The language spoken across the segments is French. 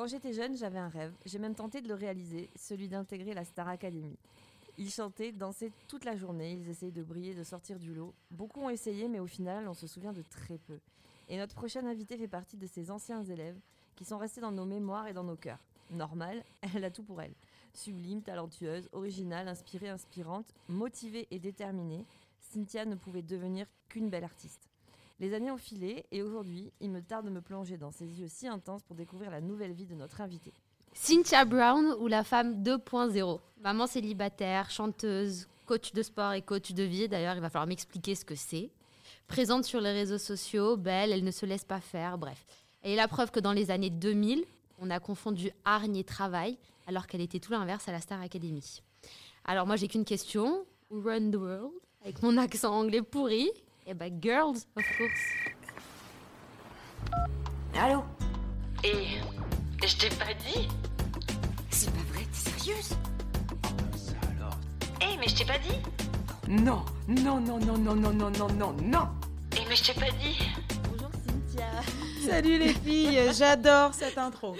Quand j'étais jeune, j'avais un rêve. J'ai même tenté de le réaliser, celui d'intégrer la Star Academy. Ils chantaient, dansaient toute la journée, ils essayaient de briller, de sortir du lot. Beaucoup ont essayé, mais au final, on se souvient de très peu. Et notre prochaine invitée fait partie de ces anciens élèves qui sont restés dans nos mémoires et dans nos cœurs. Normal, elle a tout pour elle. Sublime, talentueuse, originale, inspirée, inspirante, motivée et déterminée, Cynthia ne pouvait devenir qu'une belle artiste. Les années ont filé et aujourd'hui, il me tarde de me plonger dans ses yeux si intenses pour découvrir la nouvelle vie de notre invitée. Cynthia Brown ou la femme 2.0. Maman célibataire, chanteuse, coach de sport et coach de vie. D'ailleurs, il va falloir m'expliquer ce que c'est. Présente sur les réseaux sociaux, belle, elle ne se laisse pas faire, bref. Est la preuve que dans les années 2000, on a confondu hargne et travail, alors qu'elle était tout l'inverse à la Star Academy. Alors moi, j'ai qu'une question. Run the world Avec mon accent anglais pourri. Eh ben, girls, of course. Allô Et je t'ai pas dit C'est pas vrai, t'es sérieuse Eh, mais je t'ai pas dit Non, non, non, non, non, non, non, non, non, non Eh, mais je t'ai pas dit. Salut les filles, j'adore cette intro.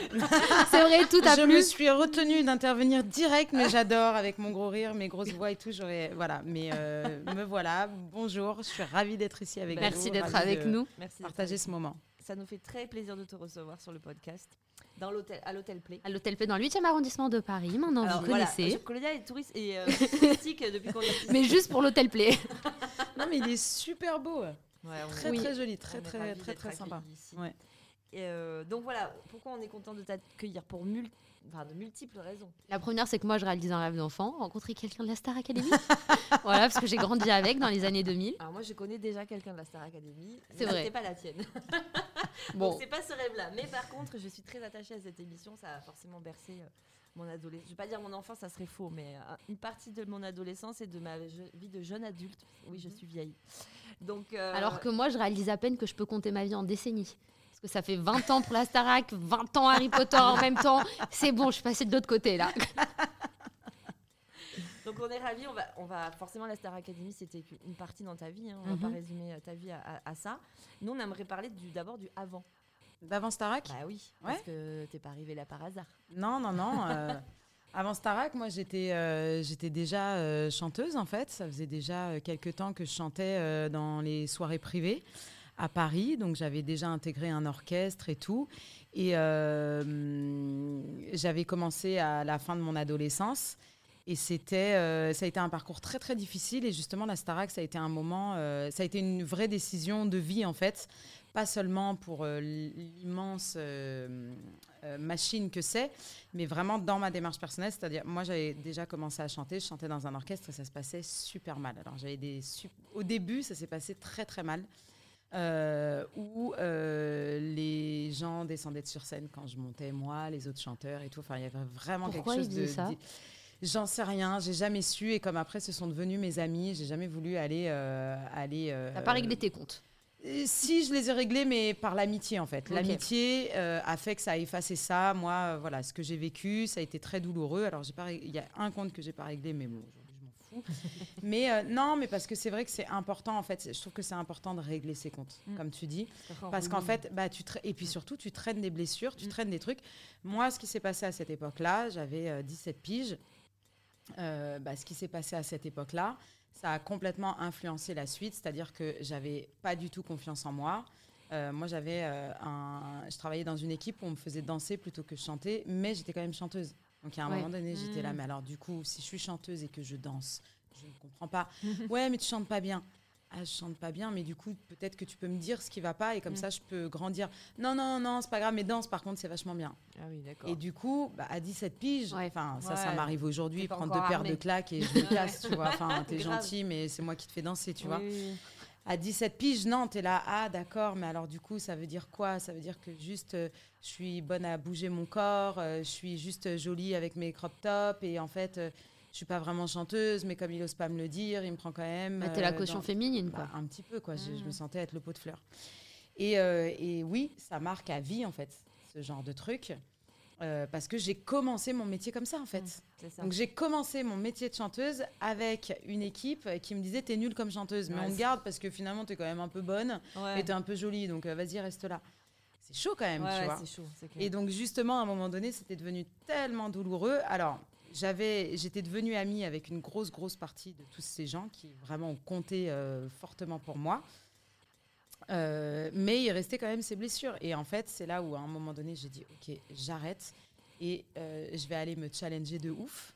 C'est vrai, tout a je plu. me suis retenue d'intervenir direct, mais j'adore avec mon gros rire, mes grosses voix et tout. J'aurais voilà, mais euh, me voilà. Bonjour, je suis ravie d'être ici avec vous. Merci d'être avec de nous. Merci d'être Partager ce moment. Ça nous fait très plaisir de te recevoir sur le podcast, dans l'hôtel, à l'hôtel Play. À l'ôtel P dans le 8e arrondissement de Paris, maintenant Alors, vous voilà, connaissez. je- Colonia est touriste et euh, touristique depuis qu'on est Mais juste pour l'hôtel Play. Non, mais il est super beau, Ouais, on- très Oui. très joli, très très très très sympa. accueillis ici. Ouais. Et, euh, donc voilà, pourquoi on est content de t'accueillir pour mul- enfin, de multiples raisons. La première, c'est que moi, je réalise un rêve d'enfant, rencontrer quelqu'un de la Star Academy. voilà, parce que j'ai grandi avec dans les années 2000. Alors moi, je connais déjà quelqu'un de la Star Academy. C'est vrai. C'était pas la tienne. Bon. Donc c'est pas ce rêve-là. Mais par contre, je suis très attachée à cette émission. Ça a forcément bercé euh, mon adolescence. Je vais pas dire mon enfance, ça serait faux, mais euh, une partie de mon adolescence et de ma vie de jeune adulte. Oui, je suis vieille. Donc euh, Alors que moi, je réalise à peine que je peux compter ma vie en décennies. Parce que ça fait 20 ans pour la Starac, 20 ans Harry Potter en même temps. C'est bon, je suis passée de l'autre côté là. Donc on est ravis, on va, on va forcément la Star Academy, c'était une partie dans ta vie, hein, on va Mhm. pas résumer euh, ta vie à, à- à ça. Nous on aimerait parler du d'abord du avant. D'avant Starac Bah oui, Ouais. parce que t'es pas arrivé là par hasard. Non, non, non. euh, avant Starac, moi, j'étais euh, j'étais déjà euh, chanteuse, en fait. Ça faisait déjà quelques temps que je chantais dans les soirées privées à Paris. Donc, j'avais déjà intégré un orchestre et tout. Et j'avais commencé à la fin de mon adolescence. Et c'était, euh, ça a été un parcours très très difficile. Et justement, la Starac, ça a été un moment, euh, ça a été une vraie décision de vie en fait, pas seulement pour euh, l'immense euh, euh, machine que c'est, mais vraiment dans ma démarche personnelle. C'est-à-dire, moi, j'avais déjà commencé à chanter, je chantais dans un orchestre et ça se passait super mal. Alors, j'avais des au début, ça s'est passé très très mal. euh, où euh, les gens descendaient de sur scène quand je montais, moi, les autres chanteurs et tout. Enfin, il y avait vraiment Pourquoi quelque chose de. ça J'en sais rien, j'ai jamais su. Et comme après, ce sont devenus mes amis, j'ai jamais voulu aller. euh, aller T'as pas réglé tes comptes. Euh, Si, je les ai réglés, mais par l'amitié en fait. L'amitié euh, a fait que ça a effacé ça. Moi, euh, voilà, ce que j'ai vécu, ça a été très douloureux. Alors, j'ai pas, il y a un compte que j'ai pas réglé, mais bon, aujourd'hui, je m'en fous. mais euh, non, mais parce que c'est vrai que c'est important en fait. Je trouve que c'est important de régler ses comptes, Mm. comme tu dis, parce qu'en fait, bah, tu et puis surtout, tu traînes des blessures, tu Mm. traînes des trucs. Moi, ce qui s'est passé à cette époque-là, j'avais euh, 17 piges. Bah, ce qui s'est passé à cette époque-là, ça a complètement influencé la suite, c'est-à-dire que j'avais pas du tout confiance en moi. Euh, moi, j'avais euh, un, je travaillais dans une équipe où on me faisait danser plutôt que chanter, mais j'étais quand même chanteuse. Donc, à un Ouais. moment donné, j'étais là, Mm. mais alors, du coup, si je suis chanteuse et que je danse, je ne comprends pas. ouais, mais tu chantes pas bien. Ah, je chante pas bien, mais du coup, peut-être que tu peux me dire ce qui va pas et comme Mm. ça, je peux grandir. Non, non, non, c'est pas grave, mais danse, par contre, c'est vachement bien. Ah oui, d'accord. Et du coup, bah, à 17 piges, enfin ça, ça Ouais. m'arrive aujourd'hui, prendre deux paires de claques et je me casse, tu vois. Enfin, t'es gentil, mais c'est moi qui te fais danser, tu Oui, vois. À 17 piges, non, t'es là, ah d'accord, mais alors du coup, ça veut dire quoi? Ça veut dire que juste, euh, je suis bonne à bouger mon corps, euh, je suis juste euh, jolie avec mes crop tops, et en fait, euh, je suis pas vraiment chanteuse, mais comme il ose pas me le dire, il me prend quand même. Bah, T'es la euh, caution dans- féminine, quoi. bah, un petit peu, quoi. Je, je me sentais être le pot de fleurs. Et, euh, et oui, ça marque à vie, en fait, ce genre de truc. euh, parce que j'ai commencé mon métier comme ça, en fait. Mm, C'est ça. Donc j'ai commencé mon métier de chanteuse avec une équipe qui me disait t'es nulle comme chanteuse, mais Ouais, on te garde parce que finalement t'es quand même un peu bonne Ouais. et t'es un peu jolie, donc euh, vas-y reste là. c'est chaud quand même, Ouais, tu ouais, vois. c'est chaud. Et donc justement, à un moment donné, c'était devenu tellement douloureux. Alors, j'avais, j'étais devenue amie avec une grosse, grosse partie de tous ces gens qui vraiment ont compté euh, fortement pour moi. Euh, mais il restait quand même ces blessures. Et en fait, c'est là où, à un moment donné, j'ai dit, OK, j'arrête et euh, je vais aller me challenger de ouf.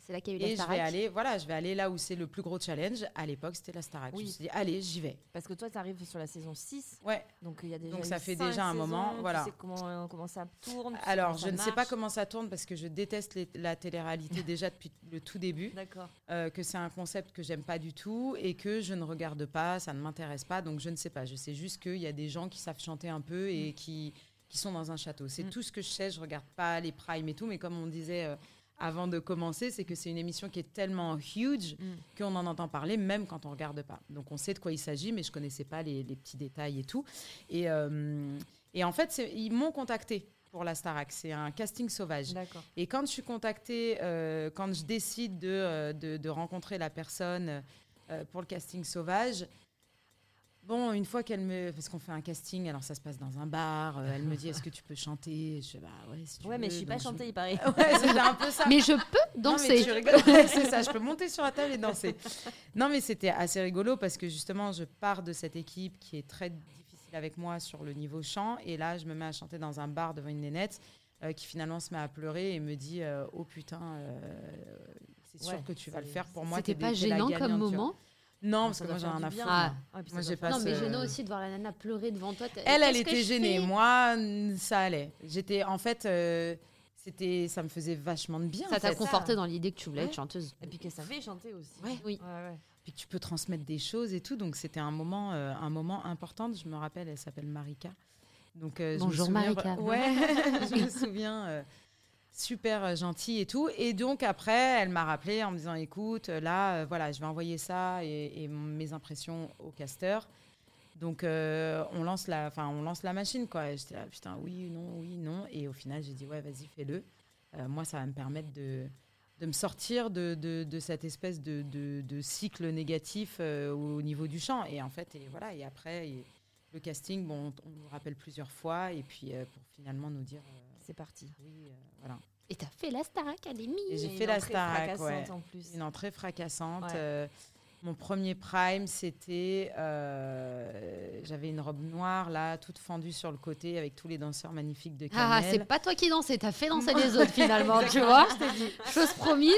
C'est là qu'il y a eu la Et je vais aller, voilà, je vais aller là où c'est le plus gros challenge. À l'époque, c'était la Starac. Oui. Je me suis dit, allez, j'y vais. Parce que toi, tu arrives sur la saison 6. Ouais. Donc il y a déjà Donc, ça fait déjà un saisons, moment, tu voilà. sais comment, euh, comment ça tourne. tu Alors, je ne sais pas comment ça tourne parce que je déteste les- la télé-réalité déjà depuis le tout début. D'accord. euh, que c'est un concept que j'aime pas du tout et que je ne regarde pas, ça ne m'intéresse pas, donc je ne sais pas. Je sais juste qu'il y a des gens qui savent chanter un peu et qui, qui sont dans un château. C'est Mm. tout ce que je sais, je regarde pas les primes et tout, mais comme on disait euh, avant de commencer, c'est que c'est une émission qui est tellement huge Mm. qu'on en entend parler même quand on regarde pas. Donc on sait de quoi il s'agit, mais je connaissais pas les, les petits détails et tout. Et, euh, et en fait, ils m'ont contacté pour la Starac. C'est un casting sauvage. Et quand je suis contactée, euh, quand je décide de, euh, de, de rencontrer la personne euh, pour le casting sauvage, bon, une fois qu'elle me. Parce qu'on fait un casting, alors ça se passe dans un bar, euh, elle me dit est-ce que tu peux chanter? Je fais bah ouais, si tu Ouais, mais je suis pas Donc, chantée, il paraît. Ouais, c'était un peu ça. Mais je peux Non, mais danser. tu rigoles. C'est ça, je peux monter sur la table et danser. Non, mais c'était assez rigolo parce que justement, je pars de cette équipe qui est très difficile avec moi sur le niveau chant. Et là, je me mets à chanter dans un bar devant une nénette euh, qui finalement se met à pleurer et me dit euh, Oh putain, euh, c'est sûr Ouais, que tu vas le c'est- faire pour moi. C'était t'es pas des- t'es la gênant comme gagnante, tu vois. moment? Non, parce Ça que moi, j'ai rien à foutre. Ah. Ah, Moi, j'ai pas Non, mais ce- gênant aussi de voir la nana pleurer devant toi. T'as- Elle, elle Qu'est-ce que était je gênée. fais Moi, ça allait. J'étais, en fait, euh, c'était, ça me faisait vachement de bien. Ça t'a fait. conforté dans l'idée que tu voulais Ouais. être chanteuse. Et puis qu'elle savait chanter aussi. Ouais. Oui. Ouais, ouais. puis que tu peux transmettre des choses et tout. Donc c'était un moment, euh, un moment important. Je me rappelle, elle s'appelle Marika. Donc euh, je me Bonjour, souviens- Marika. Ouais, je me souviens. euh, super euh, gentille et tout. Et donc après, elle m'a rappelé en me disant, écoute, là, euh, voilà, je vais envoyer ça et, mes impressions au casteur. Donc euh, on lance la, on lance la machine quoi. J'étais là, putain, oui, non, oui, non. Et au final, j'ai dit, ouais, vas-y, fais-le. Moi, ça va me permettre de de me sortir de, de, de cette espèce de, de, cycle négatif au niveau du chant. Et en fait, et voilà, et après, le casting, bon, on, nous rappelle plusieurs fois, et puis pour finalement nous dire C'est parti. oui, euh, voilà. Et t'as fait la Star Academy. J'ai fait la Starac, fracassante ouais. en plus. Une entrée fracassante. Ouais. euh, mon premier prime, c'était. euh, J'avais une robe noire, là, toute fendue sur le côté, avec tous les danseurs magnifiques de Ah, Camel. c'est pas toi qui dansais, t'as fait danser les autres finalement, tu vois. Chose promise.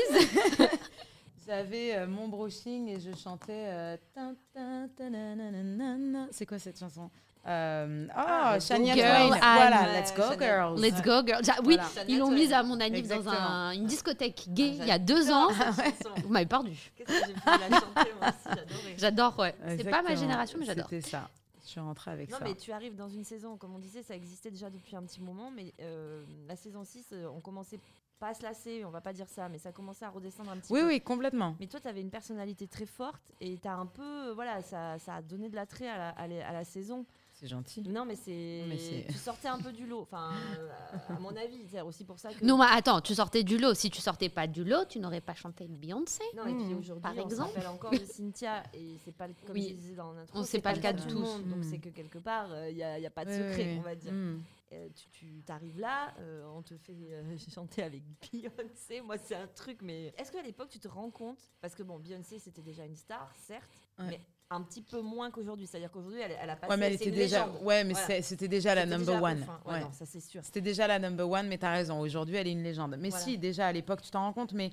J'avais euh, mon brushing et je chantais. euh, tin, tin, tananana. C'est quoi cette chanson? Euh, Oh, Ah, Let's Shania Go Twain. Girl, Voilà, Let's Go Shania- Girls. Let's go girl. Ja- oui, Voilà. ils l'ont mise à mon anniv dans un- une discothèque gay Ah, il y a deux ans. Chanson. Vous m'avez perdu. Qu'est-ce que j'ai pu la chanter moi aussi. J'adore, ouais. C'est pas ma génération, mais j'adore. C'était ça. Je suis rentrée avec Non, ça. mais tu arrives dans une saison, comme on disait, ça existait déjà depuis un petit moment, mais euh, la saison 6, euh, on commençait pas à se lasser, on va pas dire ça, mais ça commençait à redescendre un petit Oui, peu. oui, complètement. Mais toi, tu avais une personnalité très forte et tu as un peu, voilà, ça, ça a donné de l'attrait à la, à la- à la saison. C'est gentil. Non, mais c'est. Mais c'est- Tu sortais un peu du lot, enfin, euh, à mon avis. C'est aussi pour ça que. Non, mais attends, tu sortais du lot. Si tu sortais pas du lot, tu n'aurais pas chanté Beyoncé. Non, et puis Hmm. aujourd'hui, Par on exemple. encore de Cynthia, et c'est pas le, comme Oui. je disais dans l'intro, On sait pas le cas de tout tous. donc Hmm. c'est que quelque part, il n'y a, y a pas de Oui, secret, oui, on va dire. Mm. Euh, tu tu t'arrives là, euh, on te fait euh, chanter avec Beyoncé, moi c'est un truc, mais est-ce qu'à l'époque tu te rends compte, parce que bon, Beyoncé c'était déjà une star, certes, Ouais. mais un petit peu moins qu'aujourd'hui, c'est-à-dire qu'aujourd'hui elle, elle a passé, Ouais, mais elle était une déjà. légende. Ouais, mais Voilà. c'était déjà la number déjà one. hein. Ouais, Ouais. non, ça c'est sûr. C'était déjà la number one, mais t'as raison. Aujourd'hui, elle est une légende. Mais Voilà. si, déjà à l'époque, tu t'en rends compte. Mais,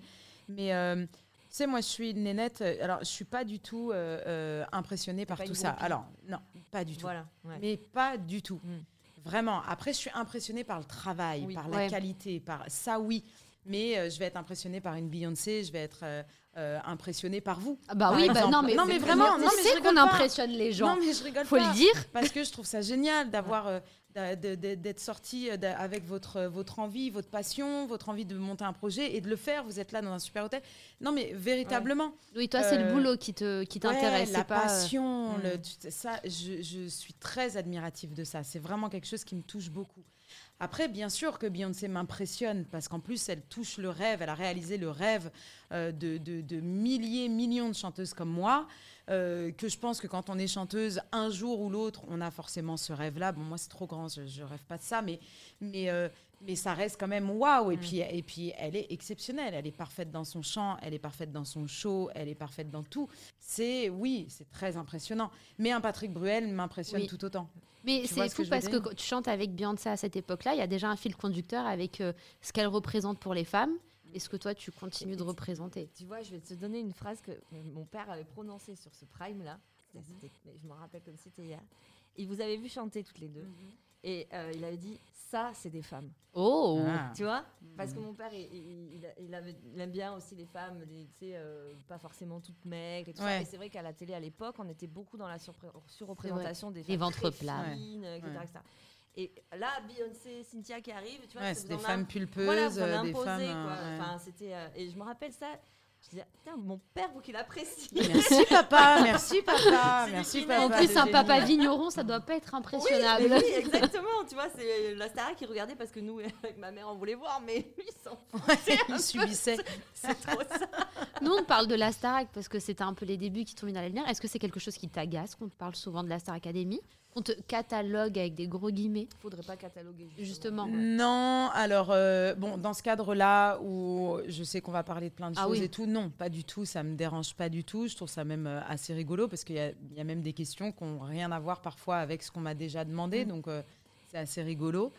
mais euh, tu sais, moi, je suis une nénette. euh, Alors, je suis pas du tout euh, euh, impressionnée par tout ça. groupie. Alors, non, pas du tout. Voilà, ouais. Mais pas du tout. Mm. Vraiment. Après, je suis impressionnée par le travail, Oui. par la qualité, par ça, oui. Mais euh, je vais être impressionnée par une Beyoncé, je vais être euh, euh, impressionnée par vous. Ah bah Par oui, bah non, mais, Non, mais c'est- vraiment, tu non, mais qu'on impressionne les gens. Non, mais je rigole Faut pas. le dire. Parce que je trouve ça génial d'avoir d'être sorti avec votre votre envie, votre passion, votre envie de monter un projet et de le faire. Vous êtes là dans un super hôtel. Non, mais véritablement. Oui, toi, c'est le boulot qui te qui Ouais, t'intéresse, la pas. passion, le- ça, je, je suis très admirative de ça. C'est vraiment quelque chose qui me touche beaucoup. Après, bien sûr que Beyoncé m'impressionne parce qu'en plus, elle touche le rêve, elle a réalisé le rêve de, de- de milliers, millions de chanteuses comme moi. euh, que je pense que quand on est chanteuse, un jour ou l'autre, on a forcément ce rêve-là. Bon, moi, c'est trop grand, je, je rêve pas de ça, mais, mais, euh, mais ça reste quand même waouh. Et, Mm. puis, et puis, elle est exceptionnelle. Elle est parfaite dans son chant, elle est parfaite dans son show, elle est parfaite dans tout. C'est, oui, c'est très impressionnant. Mais un Patrick Bruel m'impressionne Oui. tout autant. Mais c'est ce que fou parce que quand tu chantes avec Beyoncé à cette époque-là, il y a déjà un fil conducteur avec euh, ce qu'elle représente pour les femmes et ce que toi tu continues de représenter? Tu vois, je vais te donner une phrase que mon père avait prononcée sur ce prime-là. C'était- mais Je me rappelle comme si c'était hier. Il vous avait vu chanter toutes les deux. Et euh, il avait dit Ça, c'est des femmes. Oh Ah. Tu vois? Parce que mon père, il, il- avait- il aime bien aussi les femmes, des- tu sais, euh, pas forcément toutes maigres et tout ça. Ouais. Et c'est vrai qu'à la télé à l'époque, on était beaucoup dans la surreprésentation des Les femmes ventres plats. fines, etc., Ouais. etc. Et là, Beyoncé, Cynthia qui arrive, tu vois, Ouais, c'est des a- femmes pulpeuses, voilà, vous en euh, des femmes. quoi. euh, ouais. Enfin, c'était, euh, et je me rappelle ça. Je disais, putain, mon père, vous qu'il apprécie. Merci papa, merci papa, merci papa. En plus, un papa vigneron, ça doit pas être impressionnable. Oui, exactement. Tu vois, c'est la Starac qui regardait parce que nous, avec ma mère, on voulait voir, mais lui, il s'en fout. Ouais, il subissait. C'est trop ça. Nous, on parle de la Starac parce que c'était un peu les débuts qui mis dans la lumière. Est-ce que c'est quelque chose qui t'agace qu'on te parle souvent de la Star Academy? Qu'on te catalogue avec des gros guillemets Faudrait pas cataloguer. Justement. Non, alors euh, bon, dans ce cadre-là où je sais qu'on va parler de plein de Ah choses oui. et tout, non, pas du tout, ça me dérange pas du tout. Je trouve ça même euh, assez rigolo parce qu'il y, a- il y a même des questions qui n'ont rien à voir parfois avec ce qu'on m'a déjà demandé, Mm. donc euh, c'est assez rigolo.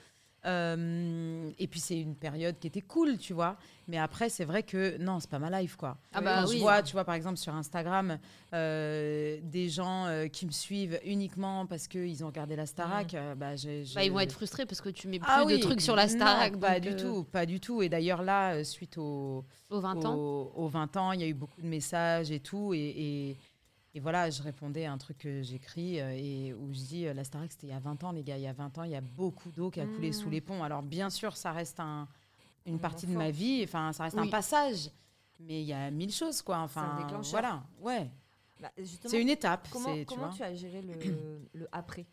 Euh, et puis c'est une période qui était cool, tu vois. Mais après, c'est vrai que non, c'est pas ma life, quoi. Ah bah Quand oui. je vois, tu vois, par exemple, sur Instagram, euh, des gens euh, qui me suivent uniquement parce qu'ils ont regardé la Starac, bah, Bah, ils vont être frustrés parce que tu mets plus ah de oui, trucs sur la non, Starac. pas du tout, pas du tout. Et d'ailleurs là, suite au, Aux 20 ans. au- aux 20 ans, il y a eu beaucoup de messages et tout, et, et- et voilà, je répondais à un truc que j'écris euh, et où je dis euh, la Starac c'était il y a 20 ans les gars, il y a 20 ans, il y a beaucoup d'eau qui a coulé sous les ponts. Alors bien sûr, ça reste un- une Un partie de ma vie, enfin ça reste un passage, mais il y a mille choses quoi. Enfin voilà, ouais, Bah, c'est une étape. Comment, tu comment vois. tu as géré le, le après?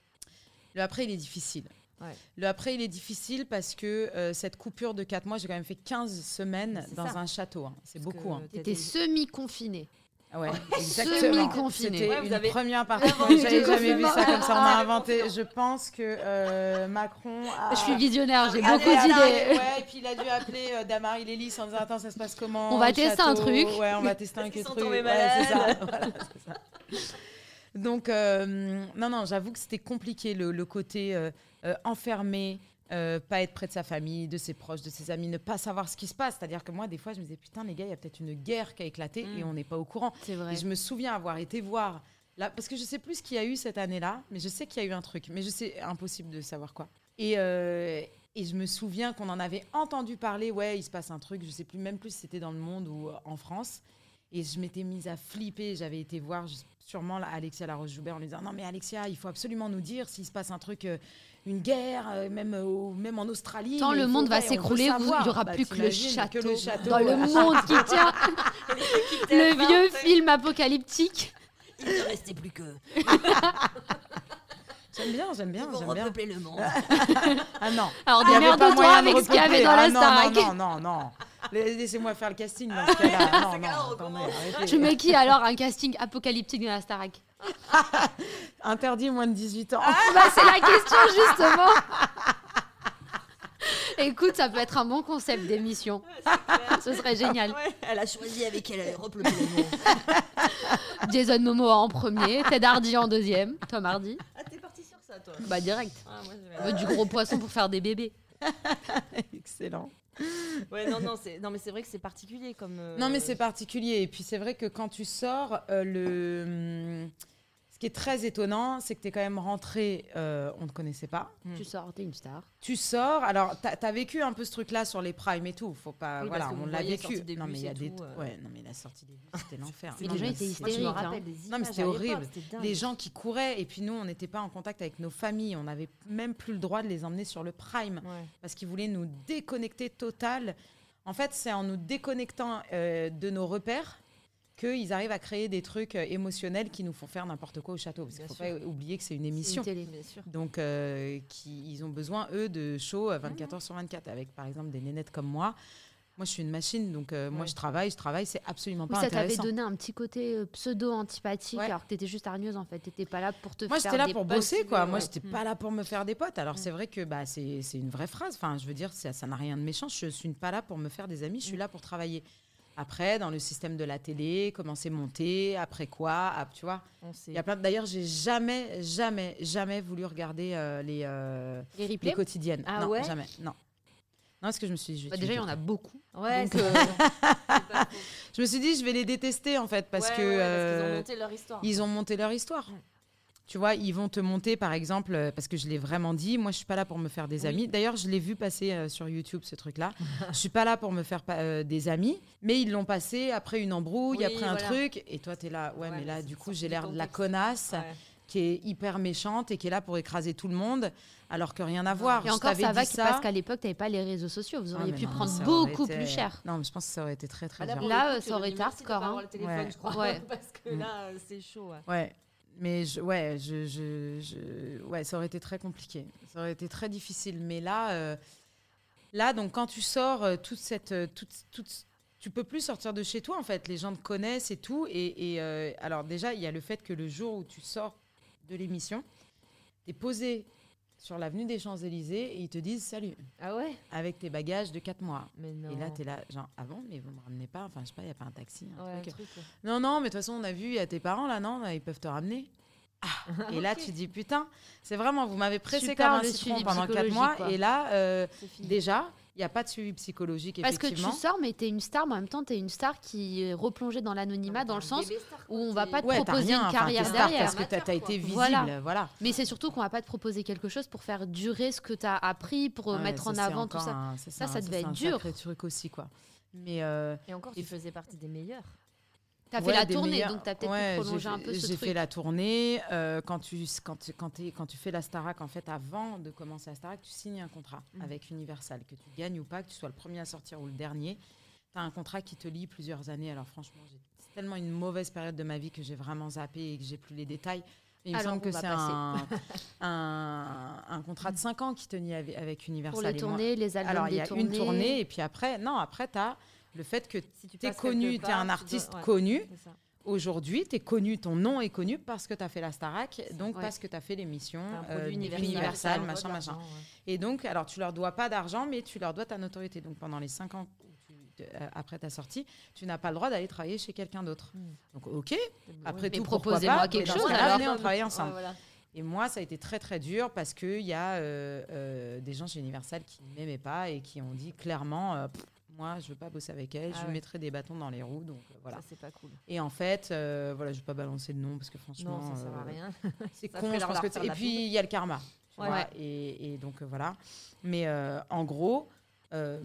Le après, il est difficile. Ouais. Le après, il est difficile parce que euh, cette coupure de 4 mois, j'ai quand même fait 15 semaines dans ça. un château. hein. C'est beaucoup. hein. T'étais t'étais- semi-confiné. Ah Ouais, Semi-confiné. exactement. C'était Ouais, vous une avez première partie. J'avais jamais vu ça comme ça. On a Ah, inventé. Je pense que euh, Macron a. Je suis visionnaire, j'ai beaucoup d'idées. Ouais, et puis il a dû appeler euh, Damary Lélis en disant Attends, ça se passe comment On va tester un truc. Ouais, on va tester un truc. Ouais, c'est ça. Voilà, ça. Donc, euh, non, non, j'avoue que c'était compliqué le, le côté euh, enfermé. Euh, pas être près de sa famille, de ses proches, de ses amis, ne pas savoir ce qui se passe. C'est-à-dire que moi, des fois, je me disais, putain, les gars, il y a peut-être une guerre qui a éclaté Mm. et on n'est pas au courant. C'est vrai. Et je me souviens avoir été voir, là, parce que je sais plus ce qu'il y a eu cette année-là, mais je sais qu'il y a eu un truc, mais je sais, impossible de savoir quoi. Et, euh, et je me souviens qu'on en avait entendu parler, ouais, il se passe un truc, je sais plus même plus si c'était dans le monde ou euh, en France. Et je m'étais mise à flipper, j'avais été voir sûrement Alexia Laroche-Joubert en lui disant, non mais Alexia, il faut absolument nous dire s'il se passe un truc... une guerre, euh, même, euh, au- même en Australie. Tant mais le monde va s'écrouler, il n'y aura Bah, plus que le, château, que le château. dans le monde qui tient. le vieux film. film apocalyptique. Il ne restait plus que. J'aime bien, j'aime bien, Ils vont j'aime bien. repeupler le monde. Ah non. Alors démerde-toi de avec ce qu'il y avait dans la Ah, non, Starac. Non, non, non, non. Laissez-moi faire le casting dans ce cas-là. Non, Ce non, cas-là, on attendez, recommence. arrêtez. Tu mets qui alors un casting apocalyptique de la Starac Interdit moins de 18 ans. Bah, C'est la question justement. Écoute, ça peut être un bon concept d'émission. Ce serait génial. Ouais, elle a choisi avec elle, repeupler le. Jason Momoa en premier, Ted Hardy en deuxième, Tom Hardy. Ah, t'es parti sur ça, toi Bah direct. Ah, moi, je vais- On veut du gros poisson pour faire des bébés. Excellent. Ouais, non, non, mais c'est vrai que c'est particulier comme. euh, Non, mais c'est particulier. Et puis, c'est vrai que quand tu sors, euh, le... qui est très étonnant, c'est que tu es quand même rentré, euh, on ne te connaissait pas. Tu sors, t'es une star. Tu sors, alors tu as, vécu un peu ce truc-là sur les primes et tout. Faut pas, Oui, voilà, on l'a vécu. Non mais il y a des, tout, euh. ouais, non mais la sortie c'était l'enfer. Les gens étaient c'est- Moi, je me hystérique, rappelle hein. des Non, mais images c'était horrible. les gens qui couraient et puis nous on n'était pas en contact avec nos familles, on n'avait même plus le droit de les emmener sur le prime Ouais. parce qu'ils voulaient nous déconnecter total. En fait, c'est en nous déconnectant euh, de nos repères qu'ils arrivent à créer des trucs euh, émotionnels qui nous font faire n'importe quoi au château. Parce qu'il ne faut pas oublier que c'est une émission. Une télé. Bien sûr. Donc, euh, qui, ils ont besoin, eux, de shows euh, 24 heures sur 24, avec par exemple des nénettes comme moi. Moi, je suis une machine, donc euh, moi, je travaille, je travaille, c'est absolument Oui, pas ça t'avait intéressant. donné un petit côté euh, pseudo-antipathique, Ouais. alors que t'étais juste hargneuse en fait. T'étais pas là pour te Moi, faire j'étais là des pour bosser, quoi. Moi, j'étais Mm. pas là pour me faire des potes. Alors, c'est vrai que bah, c'est une vraie phrase. Enfin, je veux dire, ça ça n'a rien de méchant. Je suis pas là pour me faire des amis, je suis là pour travailler. Après, dans le système de la télé, comment c'est monté, après quoi, tu vois. Il y a plein D'ailleurs, j'ai jamais, jamais, jamais voulu regarder euh, les, euh, Les les replays? quotidiennes. Ah non, ouais? jamais. Non. Non, parce que je me suis dit, Bah, Déjà, il y en a beaucoup. Ouais, Donc, euh. Je me suis dit, je vais les détester, en fait, parce Ouais, que. ouais, parce qu'ils euh, ont monté leur histoire. Ils ont monté leur histoire. Tu vois, ils vont te monter, par exemple, euh, parce que je l'ai vraiment dit, moi, je suis pas là pour me faire des Oui. amis. D'ailleurs, je l'ai vu passer euh, sur YouTube, ce truc-là. je suis pas là pour me faire euh, des amis, mais ils l'ont passé après une embrouille, Oui, après un truc. Et toi, tu es là, ouais, Ouais, mais là, du coup, j'ai l'air de la connasse Ouais. qui est hyper méchante et qui est là pour écraser tout le monde, alors que rien à voir. Et Je encore, ça va que- parce qu'à l'époque, t'avais pas les réseaux sociaux. Vous Ah, auriez pu non, prendre ça beaucoup été- plus cher. Non, mais je pense que ça aurait été très, très Ah, là, dur. pour Là, ça tu aurait été hardcore, hein. le téléphone, Ouais. je crois. Ouais. Parce que là, c'est chaud. ouais. Ouais. Mais je, ouais, je, je, je- ouais, ça aurait été très compliqué. Ça aurait été très difficile. Mais là, euh, là donc quand tu sors, euh, toute cette, euh, toute, toute- tu peux plus sortir de chez toi en fait. Les gens te connaissent et tout. Et, euh, alors déjà, il y a le fait que le jour où tu sors de l'émission, tu es posé sur l'avenue des Champs-Élysées et ils te disent salut Ah ouais? Avec tes bagages de 4 mois. Mais non. Et là, tu es là, genre, ah bon, mais vous me ramenez pas? Enfin, je sais pas, il n'y a pas un taxi, un Ouais, un truc. truc, ouais. Non, non, mais de toute façon, on a vu, il y a tes parents là, non? Ils peuvent te ramener. Ah, et là, tu dis, putain, c'est vraiment, vous m'avez pressé Super, comme un citron pendant quatre psychologique, mois. quoi. Et là, euh, déjà, il n'y a pas de suivi psychologique, Parce que tu sors, mais t'es une star, mais en même temps, t'es une star qui est replongée dans l'anonymat, dans le sens où on va pas te Ouais, proposer rien, une carrière star derrière. Parce que t'as as été visible, Voilà. voilà. Mais c'est surtout qu'on va pas te proposer quelque chose pour faire durer ce que tu as appris, pour Ouais, mettre ça, en c'est avant tout ça. un- c'est Ça, un- ça devait c'est être un dur. sacré truc aussi, quoi. Mais euh, Et encore, tu Et- faisais partie des meilleurs. Tu as fait Ouais, la tournée, meilleurs- donc tu as peut-être ouais, j'ai un peu ce J'ai truc. fait la tournée. euh, quand, tu, quand, tu, quand, t'es- quand tu fais la Starac, en fait, avant de commencer la Starac, tu signes un contrat Mhm. avec Universal. Que tu gagnes ou pas, que tu sois le premier à sortir ou le dernier. Tu as un contrat qui te lie plusieurs années. Alors franchement, j'ai- c'est tellement une mauvaise période de ma vie que j'ai vraiment zappé et que j'ai plus les détails. Mais il me semble que c'est un, un, un contrat de 5 ans qui te lie avec, avec Universal. Pour les Et tournées, les albums alors, il y a tournées. une tournée et puis après, non, après, tu as le fait que Si tu es connu, tu es un dois- artiste ouais, connu. Aujourd'hui, tu es connu, ton nom est connu parce que tu as fait la Starac, donc Ouais. parce que tu as fait l'émission euh, Universal, machin, machin. Et donc, alors tu leur dois pas d'argent, mais tu leur dois ta notoriété. Donc pendant les 5 ans euh, après ta sortie, tu n'as pas le droit d'aller travailler chez quelqu'un d'autre. Mm. Donc ok, après Mais tout, proposez-moi quelque chose, alors. venez, on travaille ensemble. Ouais, voilà. Et moi, ça a été très très dur parce qu'il y a euh, euh, des gens chez Universal qui ne m'aimaient pas et qui ont dit clairement, Pff, moi, je veux pas bosser avec elle, Ah je ouais. mettrai des bâtons dans les roues. Donc euh, voilà. Ça, c'est pas cool. Et en fait, euh, voilà, je vais pas balancer de nom parce que franchement, Non, ça sert à euh, rien. c'est con. je pense que et puis il y a le karma. Ouais. Ouais. Et, et donc voilà. Mais en gros, euh,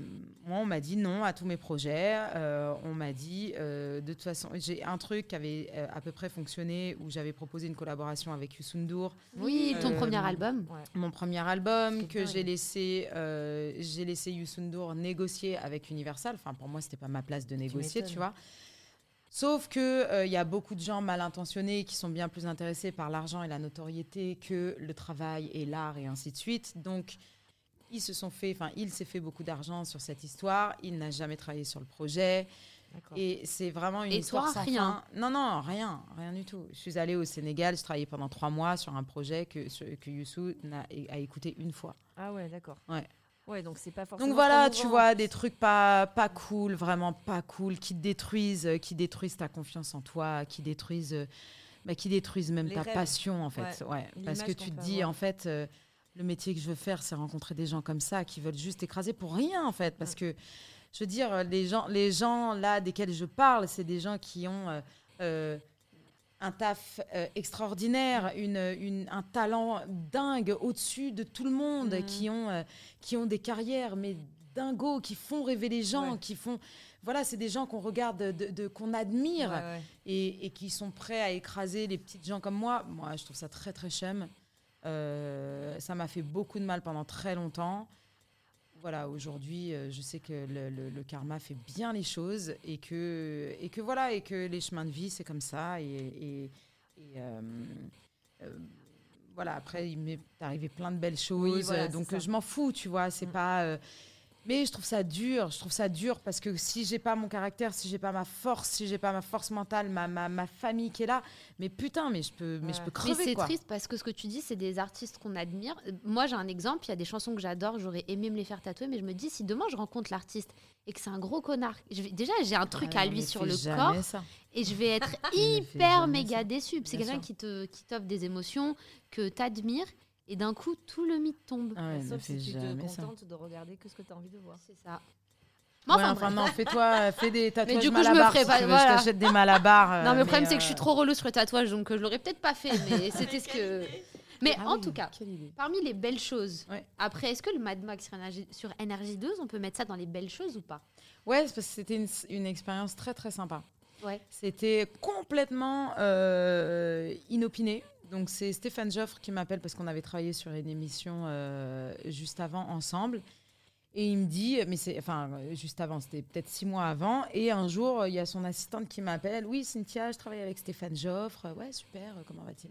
moi, on m'a dit non à tous mes projets. Euh, on m'a dit, euh, de toute façon, j'ai un truc qui avait euh, à peu près fonctionné où j'avais proposé une collaboration avec Yusundur, Oui, ton Euh, premier album. Ouais. mon premier album, que j'ai laissé, euh, j'ai laissé Yusundur négocier avec Universal. Enfin, pour moi, c'était pas ma place de négocier, tu, vois. Sauf que il y a beaucoup de gens mal intentionnés qui sont bien plus intéressés par l'argent et la notoriété que le travail et l'art et ainsi de suite. Donc, ils se sont fait, enfin, il s'est fait beaucoup d'argent sur cette histoire. Il n'a jamais travaillé sur le projet. Et c'est vraiment une Et histoire toi, sans rien fin. Non, non, rien, rien du tout. Je suis allée au Sénégal, je travaillais pendant trois mois sur un projet que, sur- que Youssou n'a a écouté une fois. Ah ouais, d'accord. Ouais. Ouais, donc c'est pas forcément. Donc voilà, tu vois, des trucs pas, pas cool, vraiment pas cool, qui te détruisent, euh, qui détruisent ta confiance en toi, qui détruisent, euh, bah, qui détruisent même Les ta rêves. passion, en fait. Ouais. Ouais. Parce que tu te dis, avoir. en fait, euh, le métier que je veux faire, c'est rencontrer des gens comme ça, qui veulent juste écraser pour rien, en fait. Parce que, je veux dire, les gens, les gens là desquels je parle, c'est des gens qui ont euh, euh, un taf euh, extraordinaire, une, une- un talent dingue au-dessus de tout le monde, Mhm. qui, ont, qui ont des carrières, mais dingos, qui font rêver les gens, Ouais. qui font... Voilà, c'est des gens qu'on regarde, de, de- qu'on admire Ouais, ouais. et, et qui sont prêts à écraser les petites gens comme moi. Moi, je trouve ça très, très chum. Euh, ça m'a fait beaucoup de mal pendant très longtemps. Voilà, aujourd'hui, euh, je sais que le, le- le karma fait bien les choses et que, et que voilà, et que les chemins de vie, c'est comme ça. Et, et- et, euh, euh, voilà, après, il m'est arrivé plein de belles choses. voilà, donc, je m'en fous, tu vois. C'est Mm. pas. Mais je trouve ça dur, je trouve ça dur parce que si j'ai pas mon caractère, si j'ai pas ma force, si j'ai pas ma force mentale, ma, ma, ma famille qui est là, mais putain, mais je peux, mais je Ouais. peux Mais crever c'est triste parce que ce que tu dis, c'est des artistes qu'on admire. Moi, j'ai un exemple. Il y a des chansons que j'adore. J'aurais aimé me les faire tatouer, mais je me dis, si demain je rencontre l'artiste et que c'est un gros connard, je vais- déjà j'ai un truc Ah, à non, lui sur le corps ça. et je vais être hyper méga ça. déçue. C'est quelqu'un qui te qui t'offre des émotions que t'admires et d'un coup tout le mythe tombe. Ah ouais, Sauf si tu te ça. contentes de regarder que ce que tu as envie de voir. C'est ça. Ouais, Mais enfin, non, fais-toi, fais des tatouages du coup, je me ferai si pas- voilà. Je t'achète des malabars. euh, Non, mais le problème, mais, c'est que je suis euh, trop relou sur les tatouages, donc euh, je l'aurais peut-être pas fait, mais c'était ce que. Mais ah en oui, tout cas, parmi les belles choses, Ouais. après, est-ce que le Mad Max sur Energy 2, on peut mettre ça dans les belles choses ou pas? Ouais, parce que c'était une, une expérience très très sympa. Ouais. C'était complètement euh, inopiné. Donc c'est Stéphane Joffre qui m'appelle parce qu'on avait travaillé sur une émission euh, juste avant ensemble. Et il me dit, mais c'est, enfin, juste avant, c'était peut-être six mois avant. Et un jour, il y a son assistante qui m'appelle. Oui, Cynthia, je travaille avec Stéphane Joffre. Ouais, super, comment va-t-il?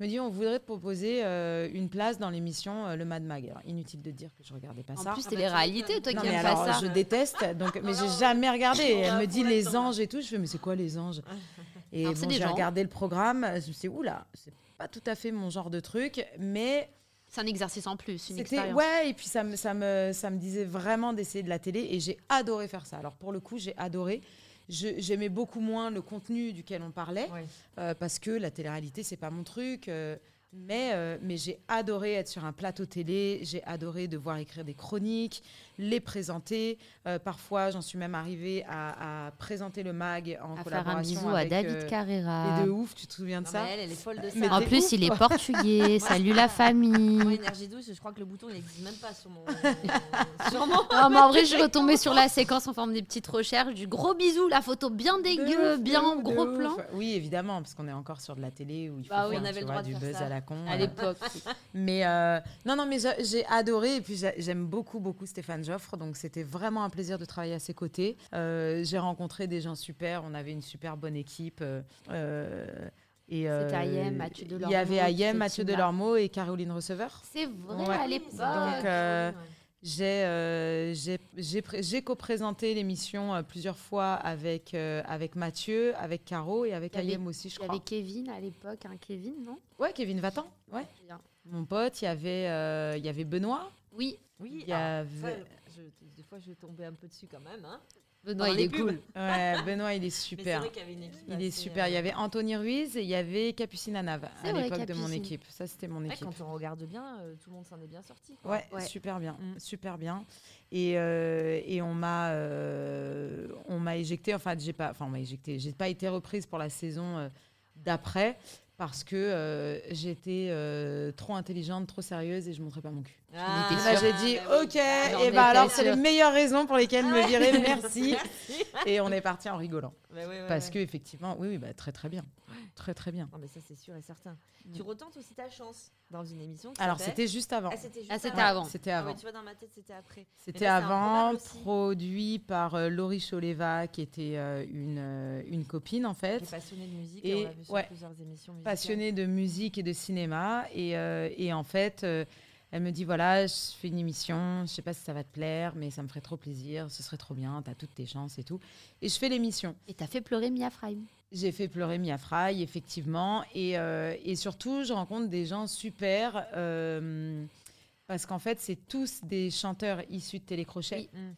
Il me dit, on voudrait te proposer euh, une place dans l'émission euh, Le Mad Mag. Alors, inutile de dire que je regardais pas En ça. plus, Ah c'est les réalités, toi Non, qui mais aimes alors, pas ça. je déteste, donc, mais j'ai jamais regardé. Elle me dit les anges et tout. Je fais, mais c'est quoi les anges? Et bon, j'ai regardé le programme. Je me suis dit, oula, c'est pas tout à fait mon genre de truc, mais C'est un exercice en plus, une c'était expérience. ouais. Et puis ça me, ça me, ça me disait vraiment d'essayer de la télé, et j'ai adoré faire ça. Alors pour le coup, j'ai adoré. J'aimais beaucoup moins le contenu duquel on parlait euh, parce que la télé-réalité c'est pas mon truc. euh, mais euh, mais j'ai adoré être sur un plateau télé. J'ai adoré devoir écrire des chroniques, les présenter. Euh, parfois, j'en suis même arrivée à, à présenter le mag en À faire un collaboration bisou à avec, David euh, Carrera. Et de ouf, tu te souviens de Non, ça mais elle, elle est folle de ça. Mais En plus, ouf, il est portugais. Salut la Moi, famille. énergie douce, je crois que le bouton il n'existe même pas sur mon. Sûrement. Non, mais en vrai, je suis retombée sur la séquence en forme des petites recherches du gros bisou, la photo bien dégueu, ouf, bien ouf, de gros ouf. plan. Oui, évidemment, parce qu'on est encore sur de la télé où il faut Bah oui, faire, on avait le vois, droit de du faire buzz ça. à la con. À l'époque. Mais euh, non, non, mais j'a- j'ai adoré et puis j'a- j'aime beaucoup, beaucoup Stéphane Joffre. Donc c'était vraiment un plaisir de travailler à ses côtés. Euh, j'ai rencontré des gens super. On avait une super bonne équipe. euh, euh, et C'était Ayem, Mathieu Il y Delormeau, avait Ayem, Mathieu. Delormeau et Caroline Receveur. C'est vrai Ouais. à l'époque. Donc, J'ai euh, j'ai- j'ai pré- j'ai co-présenté l'émission euh, plusieurs fois avec, euh, avec Mathieu, avec Caro et avec avait- Ayem aussi, je Il y crois. avait Kevin à l'époque, un Kevin, non? Ouais, Kevin Vatan. Ouais. Mon pote, il y avait, il y avait Benoît. Oui, Oui, Il y ah, avait- ça, je- des fois je tombais un peu dessus quand même. Hein. Benoît, il est pubs. cool. Ouais, Benoît, il est super. vrai qu'il y avait une équipe Il est super. euh, Il y avait Anthony Ruiz et il y avait Capucine Anav à l'époque de mon équipe. Ça, c'était mon ouais, équipe. quand on regarde bien, euh, tout le monde s'en est bien sorti. quoi. Ouais, Ouais. super bien, super bien. Et, euh, et on m'a, euh, on m'a éjecté. Enfin, j'ai pas, enfin, on m'a éjecté. J'ai pas été reprise pour la saison euh, d'après parce que euh, j'étais euh, trop intelligente, trop sérieuse et je montrais pas mon cul. Ah, sûre. j'ai dit, bah oui. ok, J'en et bah alors c'est les meilleures raisons pour lesquelles Ah me virer, merci. et on est parti en rigolant. Bah ouais, Parce ouais. que effectivement, oui, oui, bah, très très bien, très très bien. Non, mais ça c'est sûr et certain. Mm. Tu retentes aussi ta chance dans une émission. qui Alors c'était juste avant. Ah, c'était juste Ah, c'était avant. C'était Ah avant. ouais, tu vois, dans ma tête, c'était après. C'était là, c'est avant, produit par euh, Laurie Choleva, qui était euh, une, euh, une copine en Qui est fait, passionnée de musique Et- et, on l'a vu sur ouais. plusieurs émissions musicales. passionnée de musique et de cinéma. Et, euh, et en fait, euh, elle me dit voilà, je fais une émission, je sais pas si ça va te plaire, mais ça me ferait trop plaisir, ce serait trop bien, tu as toutes tes chances et tout. Et je fais l'émission. Et t'as fait pleurer Mia Frame. J'ai fait pleurer Mia Fry, effectivement. Et, euh, et surtout, je rencontre des gens super. euh, parce qu'en fait, c'est tous des chanteurs issus de Télécrochet Mm,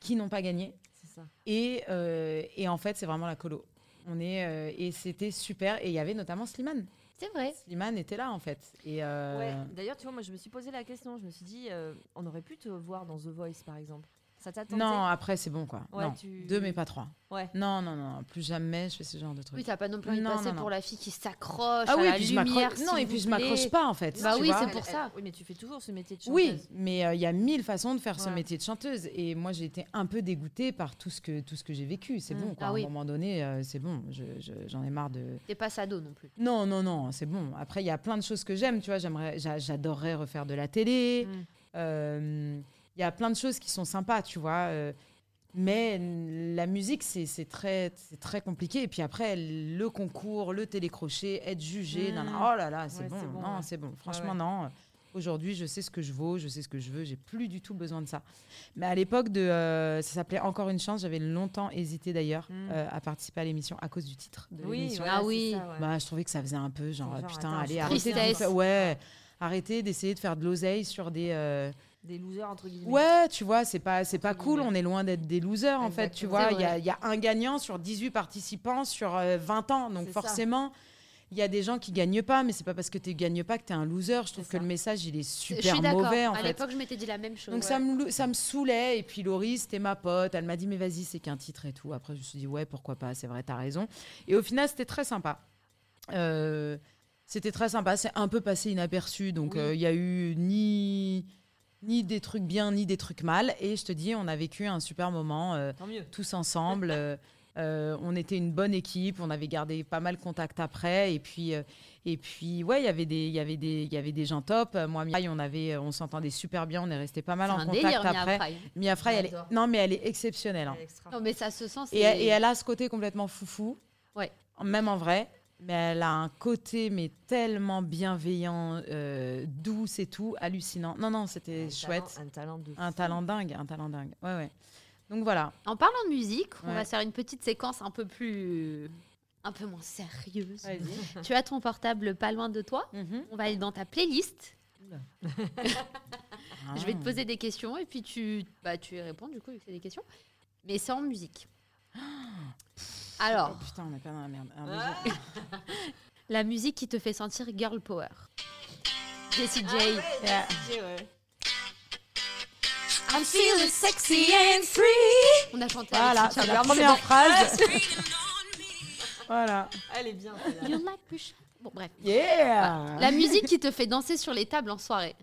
qui n'ont pas gagné. ça. Et, euh, et en fait, c'est vraiment la colo. On est, et c'était super. Et il y avait notamment Slimane. C'est vrai. Slimane était là, en fait. Et euh, Ouais. D'ailleurs, tu vois, moi je me suis posé la question. Je me suis dit, euh, on aurait pu te voir dans The Voice par exemple. Ça t'a tenté non, après, c'est bon, quoi. Ouais, non. tu- Deux, mais pas trois. Ouais. Non, non, non. Plus jamais je fais ce genre de truc. Oui, t'as pas non plus envie de Non, passer non, non. pour la fille qui s'accroche ah à oui, la et puis je lumière. m'accroche. Non, s'il et puis vous je m'accroche plaît. pas, en fait. Bah tu oui, vois. c'est pour ça. Oui, mais tu fais toujours ce métier de chanteuse. Oui, mais euh, il y a mille façons de faire ce Ouais. métier de chanteuse. Et moi, j'ai été un peu dégoûtée par tout ce que, tout ce que j'ai vécu. C'est Mm. bon, quoi. Ah à un moment donné, euh, c'est bon. Je- je- J'en ai marre de. T'es pas sado non plus. Non, non, non, c'est bon. Après, il y a plein de choses que j'aime. Tu vois, j'aimerais, j'a- j'adorerais refaire de la télé. Mm. Euh, Il y a plein de choses qui sont sympas, tu vois. euh, mais la musique, c'est c'est très, c'est très compliqué. Et puis après, le concours, le télécrochet, être jugé, Mm. nan, nan, oh là là, c'est Ouais, bon. non, ouais. c'est bon. Franchement, ouais. non. Aujourd'hui, je sais ce que je vaux, je sais ce que je veux, j'ai plus du tout besoin de ça. Mais à l'époque de, euh, ça s'appelait Encore une chance, j'avais longtemps hésité d'ailleurs Mm. euh, à participer à l'émission à cause du titre de Oui, l'émission. Ah oui. ça, ouais. Bah, je trouvais que ça faisait un peu genre, Genre, putain, attends, allez, arrêtez ouais, d'essayer de faire de l'oseille sur des. euh, Des losers entre guillemets. Ouais, tu vois, c'est pas, c'est pas cool. On est loin d'être des losers, en fait. Tu vois, il y a, y un gagnant sur 18 participants sur euh, 20 ans. Donc, forcément, il y a des gens qui gagnent pas, mais c'est pas parce que tu gagnes pas que tu es un loser. Je trouve que le message, il est Je super suis mauvais, en à l'époque, je m'étais dit la même chose. Donc, ça, me, ça me saoulait. Et puis, Laurie, c'était ma pote. Elle m'a dit, mais vas-y, c'est qu'un titre et tout. Après, je me suis dit, ouais, pourquoi pas, c'est vrai, t'as raison. Et au final, c'était très sympa. Euh, c'était très sympa. C'est un peu passé inaperçu. Donc, Oui. euh, il y a eu ni, ni des trucs bien, ni des trucs mal. Et je te dis, on a vécu un super moment. euh, tous ensemble. euh, euh, on était une bonne équipe, on avait gardé pas mal contact après, et puis euh, et puis ouais, il y avait des il y avait des il y avait des gens top. Moi, Mia, on avait on s'entendait super bien, on est resté pas mal en contact délire, Mia après. Fry. Mia Fry, elle est, non mais elle est exceptionnelle. hein. Elle est extra. Non, mais ça se sent. Et, et elle a ce côté complètement foufou, Ouais. même en vrai. Mais elle a un côté mais tellement bienveillant, euh, douce et tout, hallucinant. Non non, c'était Un chouette, talent- Un talent de un fou. talent dingue, un talent dingue. Ouais ouais. Donc voilà. En parlant de musique, on va faire une petite séquence un peu plus. un peu moins sérieuse. Tu as ton portable pas loin de toi. Mhm. On va aller dans ta playlist. Ah. Je vais te poser des questions et puis tu, bah, tu y réponds du coup, vu que c'est des questions. Mais c'est en musique. Alors, Oh, putain, on est pas dans la merde. Ah. la musique qui te fait sentir girl power. Jessie J. Ah ouais, Yeah. Jessie J, ouais. I'm feeling sexy and free. On a chanté Voilà, c'est la première phrase. voilà. Elle est bien. You like push- Bon, bref. Yeah La musique qui te fait danser sur les tables en soirée.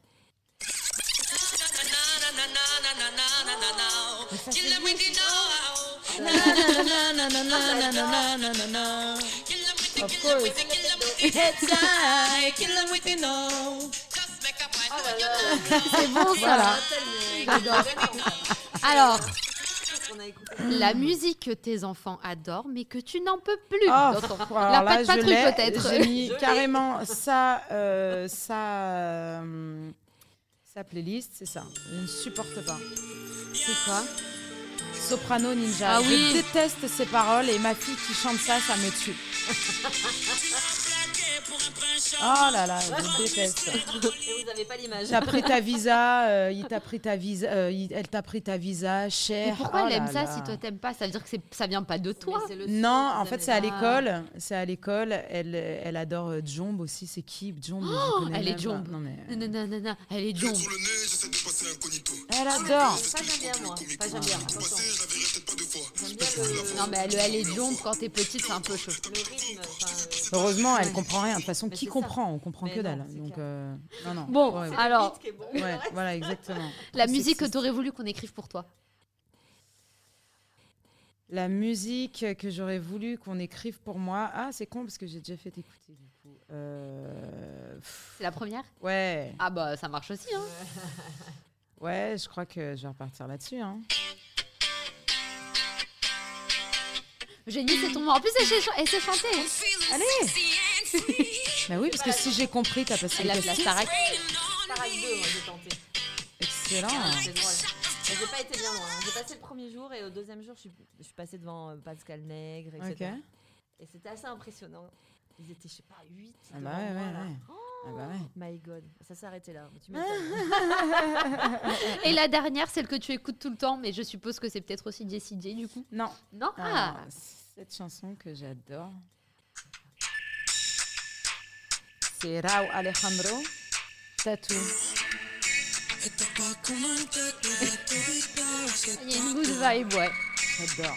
Of course. C'est bon Voilà. Alors, la musique que tes enfants adorent, mais que tu n'en peux plus. Oh, La patrouille, l'ai. peut-être. J'ai mis carrément ça, euh, ça, euh, sa playlist, c'est ça. Je ne supporte pas. C'est quoi? Soprano Ninja. Ah oui. Je déteste ces paroles et ma fille qui chante ça, ça me tue. Oh là là, je déteste. Et vous avez pas l'image. T'as pris ta visa, euh, il t'a pris ta visa, euh, il- elle t'a pris ta visa, Mais cher. pourquoi Oh elle aime là ça là. si toi t'aimes pas? Ça veut dire que c'est- ça vient pas de toi. Non, en fait, c'est à l'école. C'est à l'école. Elle, elle adore euh, Jomb aussi. C'est qui? Jomb je Oh, connais elle est même pas. Jomb. Non mais. Non, non, non, non, elle est John. Elle adore. Pas j'aime bien moi. Pas j'aime bien. Attention. J'aime bien le, Non, mais elle, elle est John quand t'es petite, c'est un peu chaud. le rythme. enfin, euh, Heureusement, elle comprend rien. De toute façon, Mais qui c'est. Comprend On comprend Mais que non, dalle. Donc, euh, non, non. Bon, Ouais, alors, beat qui est bon. ouais, voilà, exactement. la Trop musique que sexiste. t'aurais voulu qu'on écrive pour toi. La musique que j'aurais voulu qu'on écrive pour moi. Ah, c'est con parce que j'ai déjà fait écouter du coup. Euh, C'est la première? Ouais, Ah bah ça marche aussi. Hein. ouais, je crois que je vais repartir là-dessus. Hein. Génie, c'est ton mot. En plus, elle sait, elle sait chanter. Allez Bah oui, parce que si j'ai compris, t'as passé Elle le la. Starac. Starac 2, moi j'ai tenté. Excellent. C'est drôle. J'ai pas été bien loin. hein. J'ai passé le premier jour et au deuxième jour, je suis, je suis passée devant euh, Pascal Nègre, etc. Ok. Et c'était assez impressionnant. Ils étaient, je sais pas, 8 Ah bah ouais, moi, ouais, là. ouais. Ah bah ouais. My God. Ça s'est arrêté là. Tu. Et la dernière, celle que tu écoutes tout le temps, mais je suppose que c'est peut-être aussi Jessie J du coup? Non. Non? Ah, Ah cette chanson que j'adore. C'est Rao Alejandro. Tatou. Il y a une good vibe, ouais. J'adore.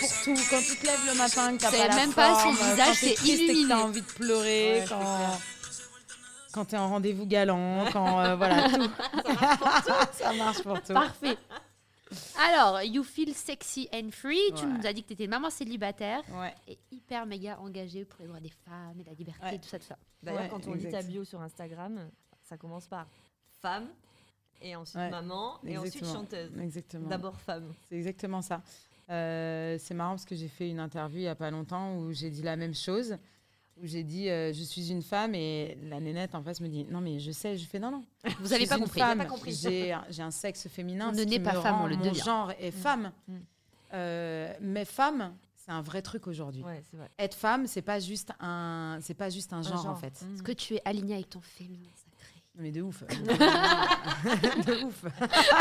Pour tout, quand tu te lèves le matin, que t'as pas la même pas son visage, c'est illuminé. t'as envie de pleurer, Ouais, quand, quand t'es en rendez-vous galant, quand euh, voilà tout. Ça marche pour tout. Parfait. Alors, You Feel Sexy and Free. Tu Ouais. nous as dit que tu étais une maman célibataire Ouais. et hyper méga engagée pour les droits des femmes et la liberté, Ouais. tout ça, tout ça. D'ailleurs, Ouais, quand on lit exact. ta bio sur Instagram, ça commence par femme, et ensuite Ouais, maman, et ensuite Exactement. chanteuse. Exactement. D'abord femme. C'est exactement ça. Euh, c'est marrant parce que j'ai fait une interview il n'y a pas longtemps où j'ai dit la même chose. Où j'ai dit euh, je suis une femme et la nénette en face me dit non mais je sais je fais non non Vous je n'avez pas compris. femme, Pas compris. j'ai un- j'ai un sexe féminin On ne me pas femme, on le mon devient. genre est femme Mm. Euh, mais femme c'est un vrai truc aujourd'hui Ouais, être femme c'est pas juste un c'est pas juste un genre, en fait Mm. Est-ce que tu es aligné avec ton féminin sacré Non, mais de ouf de ouf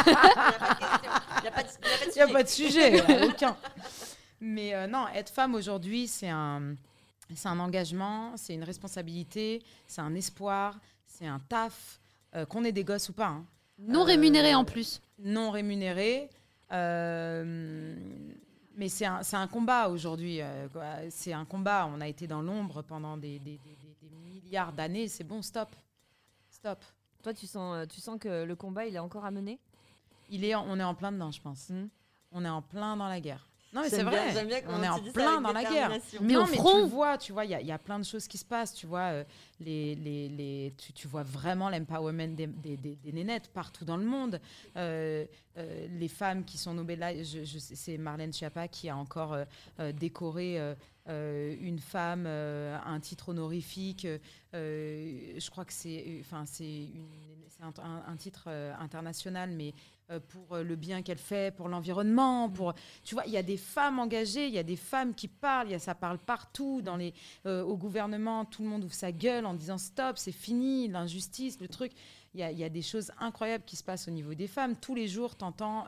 Il n'y a pas de, y a a sujet. pas de sujet, aucun. Mais euh, non, être femme aujourd'hui, c'est un, c'est un engagement, c'est une responsabilité, c'est un espoir, c'est un taf, euh, qu'on ait des gosses ou pas. hein. Non Euh, rémunéré en plus. Non rémunéré. euh, mais c'est un, c'est un combat aujourd'hui. euh, quoi. c'est un combat. On a été dans l'ombre pendant des, des- des- des- des milliards d'années. C'est bon, stop. Stop. Toi, tu sens, euh, tu sens que le combat, il est encore à mener? Il est, en- on est en plein dedans, je pense. Mm. On est en plein dans la guerre. Non, mais c'est bien- vrai. bien on est en plein dans la guerre. Mais non, au mais tu front. vois, tu vois, il y, a- il y a plein de choses qui se passent, tu vois, euh, les, les, les, tu, tu vois vraiment l'empowerment des, des, des- des nénettes partout dans le monde. Euh, euh, les femmes qui sont Nobel, là, je, je sais- c'est Marlène Schiappa qui a encore euh, euh, décoré euh, euh, une femme, euh, un titre honorifique. euh, je crois que c'est, enfin, c'est un, un- un titre euh, international, mais pour euh, le bien qu'elle fait, pour l'environnement, pour tu vois, il y a des femmes engagées, il y a des femmes qui parlent, il y a, ça parle partout, dans les, euh, au gouvernement, tout le monde ouvre sa gueule en disant stop, c'est fini, l'injustice, le truc. Il y, a, il y a des choses incroyables qui se passent au niveau des femmes. Tous les jours, tu entends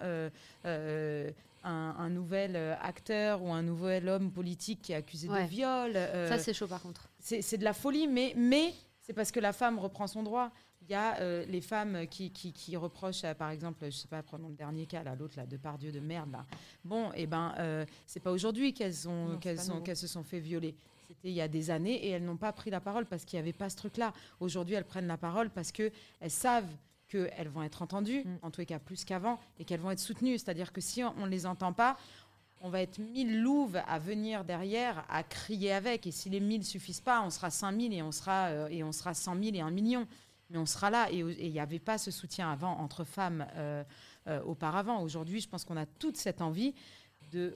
un, un nouvel euh, acteur ou un nouvel homme politique qui est accusé Ouais. de viol. euh, Ça, c'est chaud par contre. c'est c'est de la folie, mais, mais c'est parce que la femme reprend son droit. Il y a euh, les femmes qui, qui, qui reprochent, à, par exemple, je sais pas, prenons le dernier cas, là, l'autre, là, de Pardieu de merde, là. Bon, et ben, euh, c'est pas aujourd'hui qu'elles ont, se sont fait violer. C'était il y a des années et elles n'ont pas pris la parole parce qu'il n'y avait pas ce truc-là. Aujourd'hui, elles prennent la parole parce que elles savent qu'elles vont être entendues, Mm. en tous les cas plus qu'avant, et qu'elles vont être soutenues. C'est-à-dire que si on ne les entend pas, on va être mille louves à venir derrière, à crier avec. Et si les mille suffisent pas, on sera 5000 et on sera, euh, et on sera 100 000 et un million. Mais on sera là. Et il n'y avait pas ce soutien avant entre femmes euh, euh, auparavant. Aujourd'hui, je pense qu'on a toute cette envie de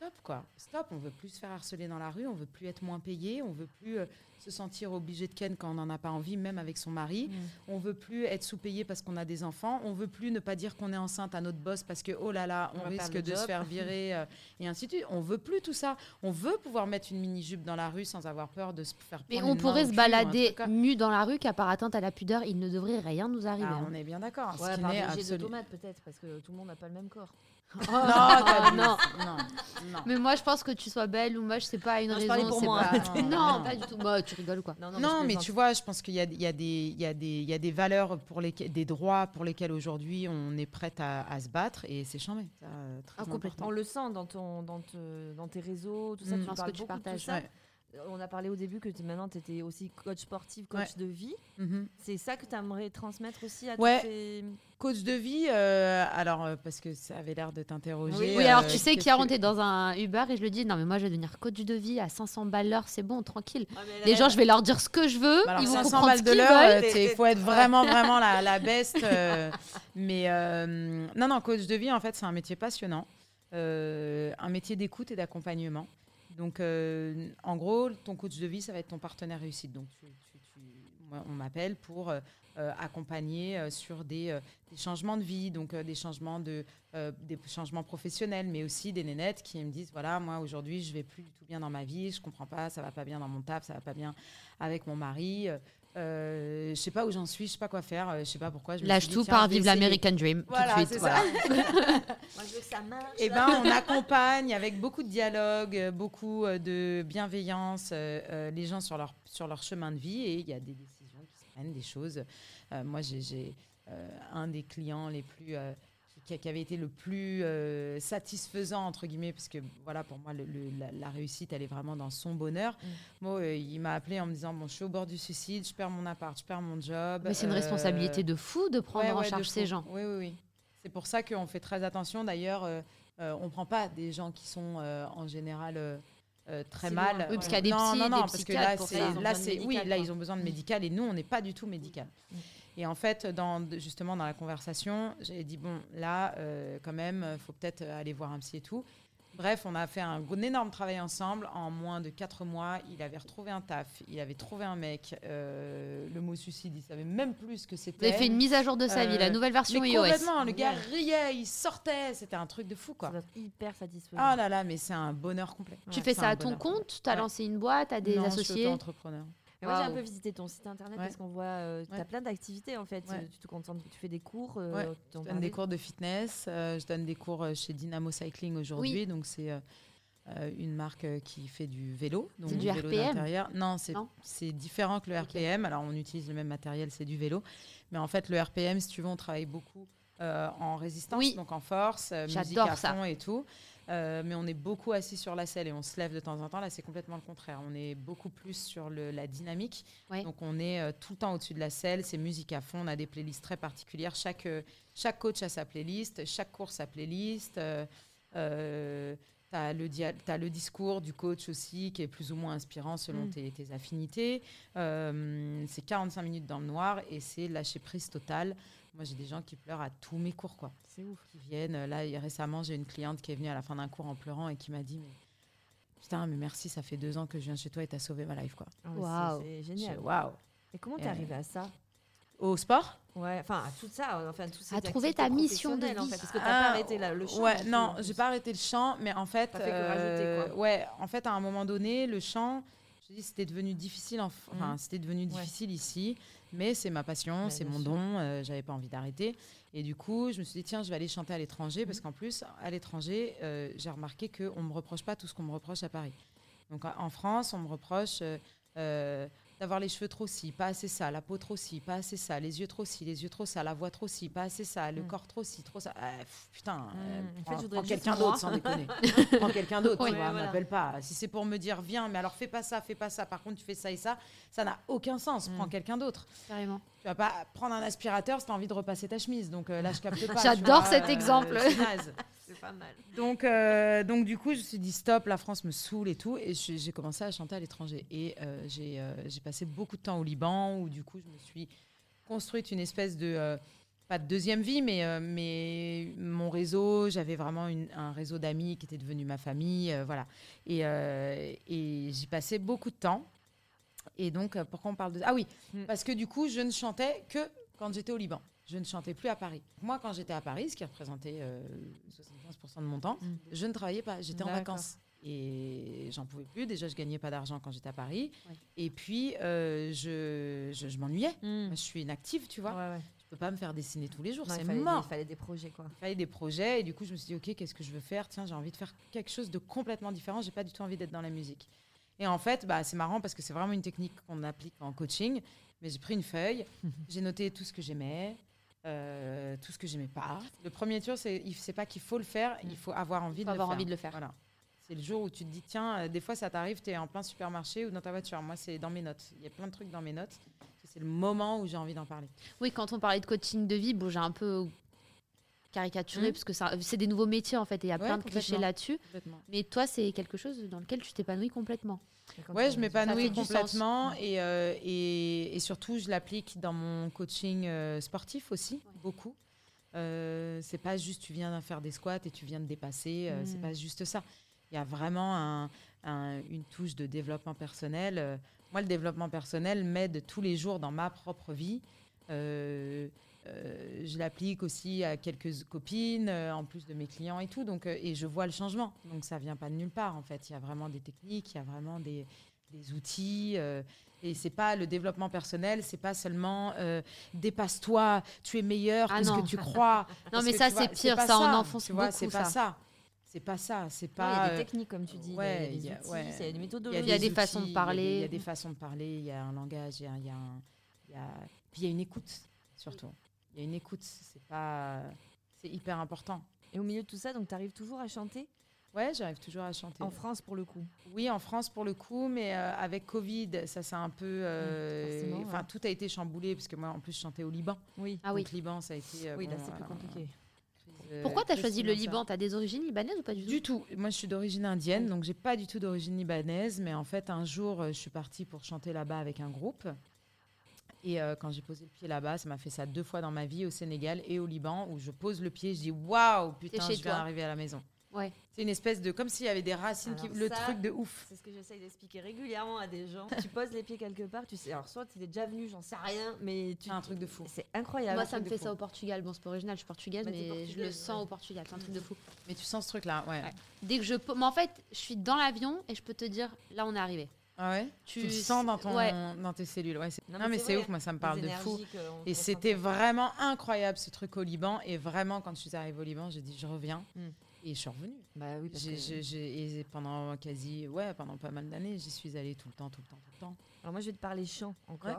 stop, quoi. Stop, on veut plus se faire harceler dans la rue, on veut plus être moins payé, on veut plus euh, se sentir obligé de ken quand on n'en a pas envie, même avec son mari. Mm. On veut plus être sous-payé parce qu'on a des enfants. On veut plus ne pas dire qu'on est enceinte à notre boss parce que oh là là, on, risque de se faire virer euh, et ainsi de suite. On veut plus tout ça. On veut pouvoir mettre une mini jupe dans la rue sans avoir peur de se faire. Mais on pourrait se balader nu dans la rue qu'à part atteinte à la pudeur, il ne devrait rien nous arriver. Ah, hein. on est bien d'accord. Ouais, par jets de tomates peut-être, parce que tout le monde n'a pas le même corps. Non, t'as- non. non, non. Mais moi, je pense que tu sois belle ou moche, c'est pas une Non, je raison. parlais pour c'est moi. pas- Non, pas du tout. Bah, tu rigoles ou quoi? Non, Non, je mais tu vois, je pense qu'il y a, il y, a des- il y, a des- il y a des valeurs pour lesquelles, des droits pour lesquels aujourd'hui on est prête à, à se battre et c'est chambé. Ah, complètement. On le sent dans, ton, dans, te- dans tes réseaux, tout ça, Mm. tu parles que tu beaucoup de tout partages. ça. Ouais. On a parlé au début que maintenant tu étais aussi coach sportif, coach de vie. Mhm. C'est ça que tu aimerais transmettre aussi à Ouais. ces... Coach de vie, euh, alors euh, parce que ça avait l'air de t'interroger. Oui, Oui, alors euh, tu sais, Chiaron, que- t'es dans un Uber et je lui dis non, mais moi je vais devenir coach de vie à 500 balles l'heure, c'est bon, tranquille. Les gens, je vais leur dire ce que je veux, Bah alors, ils vont 500 comprendre balles de l'heure, il faut être vraiment, vraiment la, la best. euh, mais euh, non, non, coach de vie, en fait, c'est un métier passionnant, euh, un métier d'écoute et d'accompagnement. Donc, euh, en gros, ton coach de vie, ça va être ton partenaire réussite. Donc, moi, on m'appelle pour euh, euh, accompagner sur des, changements de vie, donc des changements de, des changements professionnels, mais aussi des nénettes qui me disent voilà, moi aujourd'hui, je vais plus du tout bien dans ma vie, je comprends pas, ça va pas bien dans mon taf, ça va pas bien avec mon mari. Euh, je sais pas où j'en suis, je sais pas quoi faire, euh, je sais pas pourquoi. Je me Lâche suis dit, tout, par essayer. l'American Dream Voilà, tout de suite. Voilà. Moi, je veux que ça marche. Eh ben, on accompagne avec beaucoup de dialogue, euh, beaucoup euh, de bienveillance euh, les gens sur leur, sur leur chemin de vie et il y a des décisions qui se prennent, des choses. Euh, moi, j'ai- euh, un des clients les plus. Qui, qui avait été le plus euh, satisfaisant entre guillemets parce que voilà pour moi le- le- la, la réussite elle est vraiment dans son bonheur Mm. moi euh, il m'a appelé en me disant bon je suis au bord du suicide je perds mon appart je perds mon job Mais c'est une euh, responsabilité de fou de prendre Ouais, en ouais, charge ces gens. Oui, oui, oui. C'est pour ça qu'on fait très attention. D'ailleurs, on ne prend pas des gens qui sont en général euh, très mal. Oui, parce qu'il y a des non, psys, non, des non, parce que là, c'est, là, c'est, oui, là, ils ont besoin de médical et nous, on n'est pas du tout médical. Mm. Et en fait, dans, justement, dans la conversation, j'ai dit bon, là, euh, quand même, il faut peut-être aller voir un psy et tout. Bref, on a fait un, énorme travail ensemble. En moins de 4 mois, il avait retrouvé un taf, il avait trouvé un mec. euh, le mot suicide, il savait même plus ce que Vous c'était. avez fait une mise à jour de sa vie, la Euh, nouvelle version Mais iOS. complètement, le gars riait, il sortait, c'était un truc de fou Ça quoi. doit être hyper satisfaisant. Ah là là, mais c'est un bonheur complet. Tu Ouais, fais ça à ton compte? T'as Ouais. lancé une boîte T'as des Non, je suis associés? auto-entrepreneur. Et Moi, j'ai un peu visité ton site internet Ouais. parce qu'on voit, euh, tu Ouais. as plein d'activités en fait. Ouais. Euh, Tu te concentres, tu fais des cours. euh, en Je donne des cours de fitness, euh, je donne des cours euh, chez Dynamo Cycling aujourd'hui, donc c'est euh, euh, une marque euh, qui fait du vélo, donc C'est du vélo RPM? Non, c'est différent que le. RPM. Alors on utilise le même matériel, c'est du vélo, mais en fait le RPM, si tu veux, on travaille beaucoup euh, en résistance, Oui. donc en force, euh, musique J'adore à ça. fond et tout. Euh, mais on est beaucoup assis sur la selle et on se lève de temps en temps. Là, c'est complètement le contraire. On est beaucoup plus sur le- la dynamique. Ouais. Donc, on est euh, tout le temps au-dessus de la selle. C'est musique à fond. On a des playlists très particulières. Chaque, euh, chaque coach a sa playlist. Chaque course sa playlist. Tu as, le discours du coach aussi qui est plus ou moins inspirant selon Mm. tes, tes affinités. Euh, c'est 45 minutes dans le noir et c'est lâcher prise totale. Moi, j'ai des gens qui pleurent à tous mes cours. quoi C'est ouf. qui viennent. Là, récemment, j'ai une cliente qui est venue à la fin d'un cours en pleurant et qui m'a dit mais, Putain, mais merci, ça fait deux ans que je viens chez toi et t'as sauvé ma life. quoi. Ah Waouh. C'est génial. Waouh Et comment t'es Euh, arrivé à ça? Au sport? Ouais, enfin à tout ça, enfin tous ces À trouver ta mission de professionnelles, en vie. fait, parce que t'as Ah, pas arrêté là, le chant. Ouais, non j'ai pas arrêté le chant, mais en fait, T'as fait que rajouter, quoi. ouais, en fait, à un moment donné, le chant, je dis, c'était devenu difficile, enfin, Mhm. c'était devenu Ouais. difficile ici, mais c'est ma passion, Ouais, c'est mon sûr. don, euh, j'avais pas envie d'arrêter, et du coup, je me suis dit tiens, je vais aller chanter à l'étranger, parce qu'en plus, à l'étranger, euh, j'ai remarqué que on me reproche pas tout ce qu'on me reproche à Paris. Donc en- en France, on me reproche. euh, euh, d'avoir les cheveux trop si, pas assez ça, la peau trop si, pas assez ça, les yeux trop si, les yeux trop ça, la voix trop si, pas assez ça, le Mm. corps trop si, trop ça. Ah, pff, putain, euh, Mm. En fait, prends, prends quelqu'un d'autre sans déconner. prends quelqu'un d'autre, Ouais, tu vois, voilà. m'appelle pas. Si c'est pour me dire viens, mais alors fais pas ça, fais pas ça, par contre tu fais ça et ça, ça n'a aucun sens. Prends Mm. quelqu'un d'autre. Carrément. Tu vas pas prendre un aspirateur si t'as envie de repasser ta chemise. Donc euh, là, je capte pas. tu J'adore cet euh, exemple. c'est naze. C'est pas mal. Donc, euh, donc du coup, je me suis dit stop, la France me saoule et tout, et j'ai commencé à chanter à l'étranger. Et euh, j'ai euh, j'ai passé beaucoup de temps au Liban, où du coup, je me suis construite une espèce de euh, pas de deuxième vie, mais mais mon réseau, j'avais vraiment une- un réseau d'amis qui était devenu ma famille, voilà. Et, et j'y passais beaucoup de temps. Et donc, pourquoi on parle de ah oui, Mm. parce que du coup, je ne chantais que quand j'étais au Liban. Je ne chantais plus à Paris. Moi, quand j'étais à Paris, ce qui représentait euh, 75% de mon temps, Mm. je ne travaillais pas. J'étais en vacances. Et j'en pouvais plus. Déjà, je gagnais pas d'argent quand j'étais à Paris. Ouais. Et puis, euh, je, je, je m'ennuyais. Mm. Je suis une active, tu vois. Ouais, ouais. Je peux pas me faire dessiner tous les jours. C'est des- mort. Il fallait des projets quoi. Il fallait des projets. Et du coup, je me suis dit, OK, qu'est-ce que je veux faire? Tiens, j'ai envie de faire quelque chose de complètement différent. J'ai pas du tout envie d'être dans la musique. Et en fait, bah, c'est marrant parce que c'est vraiment une technique qu'on applique en coaching. Mais j'ai pris une feuille, j'ai noté tout ce que j'aimais, euh, tout ce que j'aimais pas. Le premier tour, c'est c'est pas qu'il faut le faire, il faut avoir envie, Faut de, avoir le faire. envie de le faire. Voilà. C'est le jour où tu te dis, tiens, euh, des fois ça t'arrive, tu es en plein supermarché ou dans ta voiture. Moi, c'est dans mes notes. Il y a plein de trucs dans mes notes. C'est le moment où j'ai envie d'en parler. Oui, quand on parlait de coaching de vie, bon, j'ai un peu caricaturé Mhm. parce que c'est des nouveaux métiers en fait et il y a Ouais, plein de clichés là-dessus. Mais toi, c'est quelque chose dans lequel tu t'épanouis complètement. Ouais, je m'épanouis complètement et, euh, et, et surtout, je l'applique dans mon coaching euh, sportif aussi, beaucoup. Euh, c'est pas juste tu viens faire des squats et tu viens de dépasser, euh, c'est Mm. pas juste ça. Il y a vraiment un- un- une touche de développement personnel. Moi, le développement personnel m'aide tous les jours dans ma propre vie. Euh, euh, je l'applique aussi à quelques copines, euh, en plus de mes clients et tout. Donc, euh, et je vois le changement. Donc, ça vient pas de nulle part, en fait. Il y a vraiment des techniques, il y a vraiment des, des outils. euh, et c'est pas le développement personnel, c'est pas seulement euh, dépasse-toi, tu es meilleur Ah que ce que tu crois. Non, mais ça, c'est pire, pas ça en enfonce tu vois, C'est pas ça. ça. C'est pas ça. C'est Non, Il y a pas. des euh, techniques comme tu dis, ouais, il y a des outils, ouais. il y a des Il méthodologies. Il y a des façons de outils, il y a des- parler. a façons de parler, il y a un langage, il y a, il y a un- il y a- puis il y a une écoute surtout. Il y a une écoute, c'est pas, c'est hyper important. Et au milieu de tout ça, donc tu arrives toujours à chanter? Ouais, j'arrive toujours à chanter. en France pour le coup? Oui, en France pour le coup, mais euh, avec Covid, ça c'est un peu, euh, forcément, enfin ouais. tout a été chamboulé parce que moi en plus je chantais au Liban. Oui. Ah oui. Donc Liban, ça a été. euh, oui, là bon, c'est plus compliqué. euh, Pourquoi tu as choisi le. Liban? Tu as des origines libanaises ou pas du tout? Du tout. Moi, je suis d'origine indienne, donc j'ai pas du tout d'origine libanaise. Mais en fait, un jour, je suis partie pour chanter là-bas avec un groupe. Et euh, quand j'ai posé le pied là-bas, ça m'a fait ça deux fois dans ma vie, au Sénégal et au Liban, où je pose le pied, je dis waouh, putain, je viens toi. d'arriver à la maison. Ouais. C'est une espèce de. Comme s'il y avait des racines, qui, le truc de ouf. C'est ce que j'essaye d'expliquer régulièrement à des gens. tu poses les pieds quelque part, tu sais. Alors, soit tu es déjà venu, j'en sais rien, mais tu. C'est un truc de fou. C'est incroyable. Moi, ça me fait fou. ça au Portugal. Bon, c'est pas original, je suis portugaise, Bah, mais je le sens ouais. au Portugal. C'est un truc de fou. Mais tu sens ce truc-là, ouais. Ouais. Dès que je. Mais en fait, je suis dans l'avion et je peux te dire, là, on est arrivé. Ah ouais Tu Tu le sens dans, ton, Ouais. dans tes cellules. Ouais, Non, mais mais c'est ouf, moi ça me parle de fou. on Et c'était vraiment incroyable ce truc au Liban. Et vraiment, quand je suis arrivée au Liban, j'ai dit je reviens. Mm. Et je suis revenue. Bah oui, parce que- et pendant quasi, ouais, pendant pas mal d'années, j'y suis allée tout le temps, tout le temps, tout le temps. Alors moi, je vais te parler chant encore. Ouais.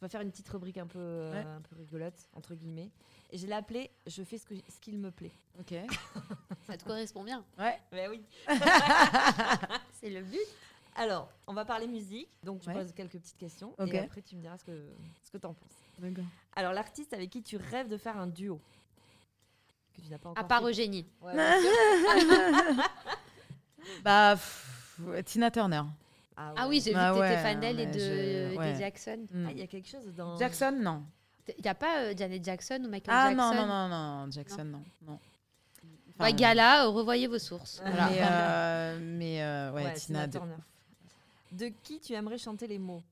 On va faire une petite rubrique un peu, euh, Ouais. un peu rigolote, entre guillemets. Et je l'ai appelée « Je fais ce que- ce qu'il me plaît Ok. Ça te correspond bien. Ouais. ». Bah oui. C'est le but. Alors, on va parler musique. Donc, tu Ouais. poses quelques petites questions. Et après, tu me diras ce que, ce que tu en penses. D'accord. Alors, l'artiste avec qui tu rêves de faire un duo Que tu n'as pas encore À part fait. Eugénie. Ouais. Bah, pff, Tina Turner. Ah, Ah oui, j'ai vu Bah que t'étais fan d'elle et de, je- de ouais. Jackson. Mm. Ah, il y a quelque chose dans... Jackson, non. Il n'y a pas euh, Janet Jackson ou Michael Ah Jackson non, non, non, non, Jackson, non. non. Enfin, Ouais, Gala, euh, revoyez vos sources. Voilà. Mais, euh, mais euh, ouais, Ouais, Tina, de- Turner. De qui tu aimerais chanter les mots?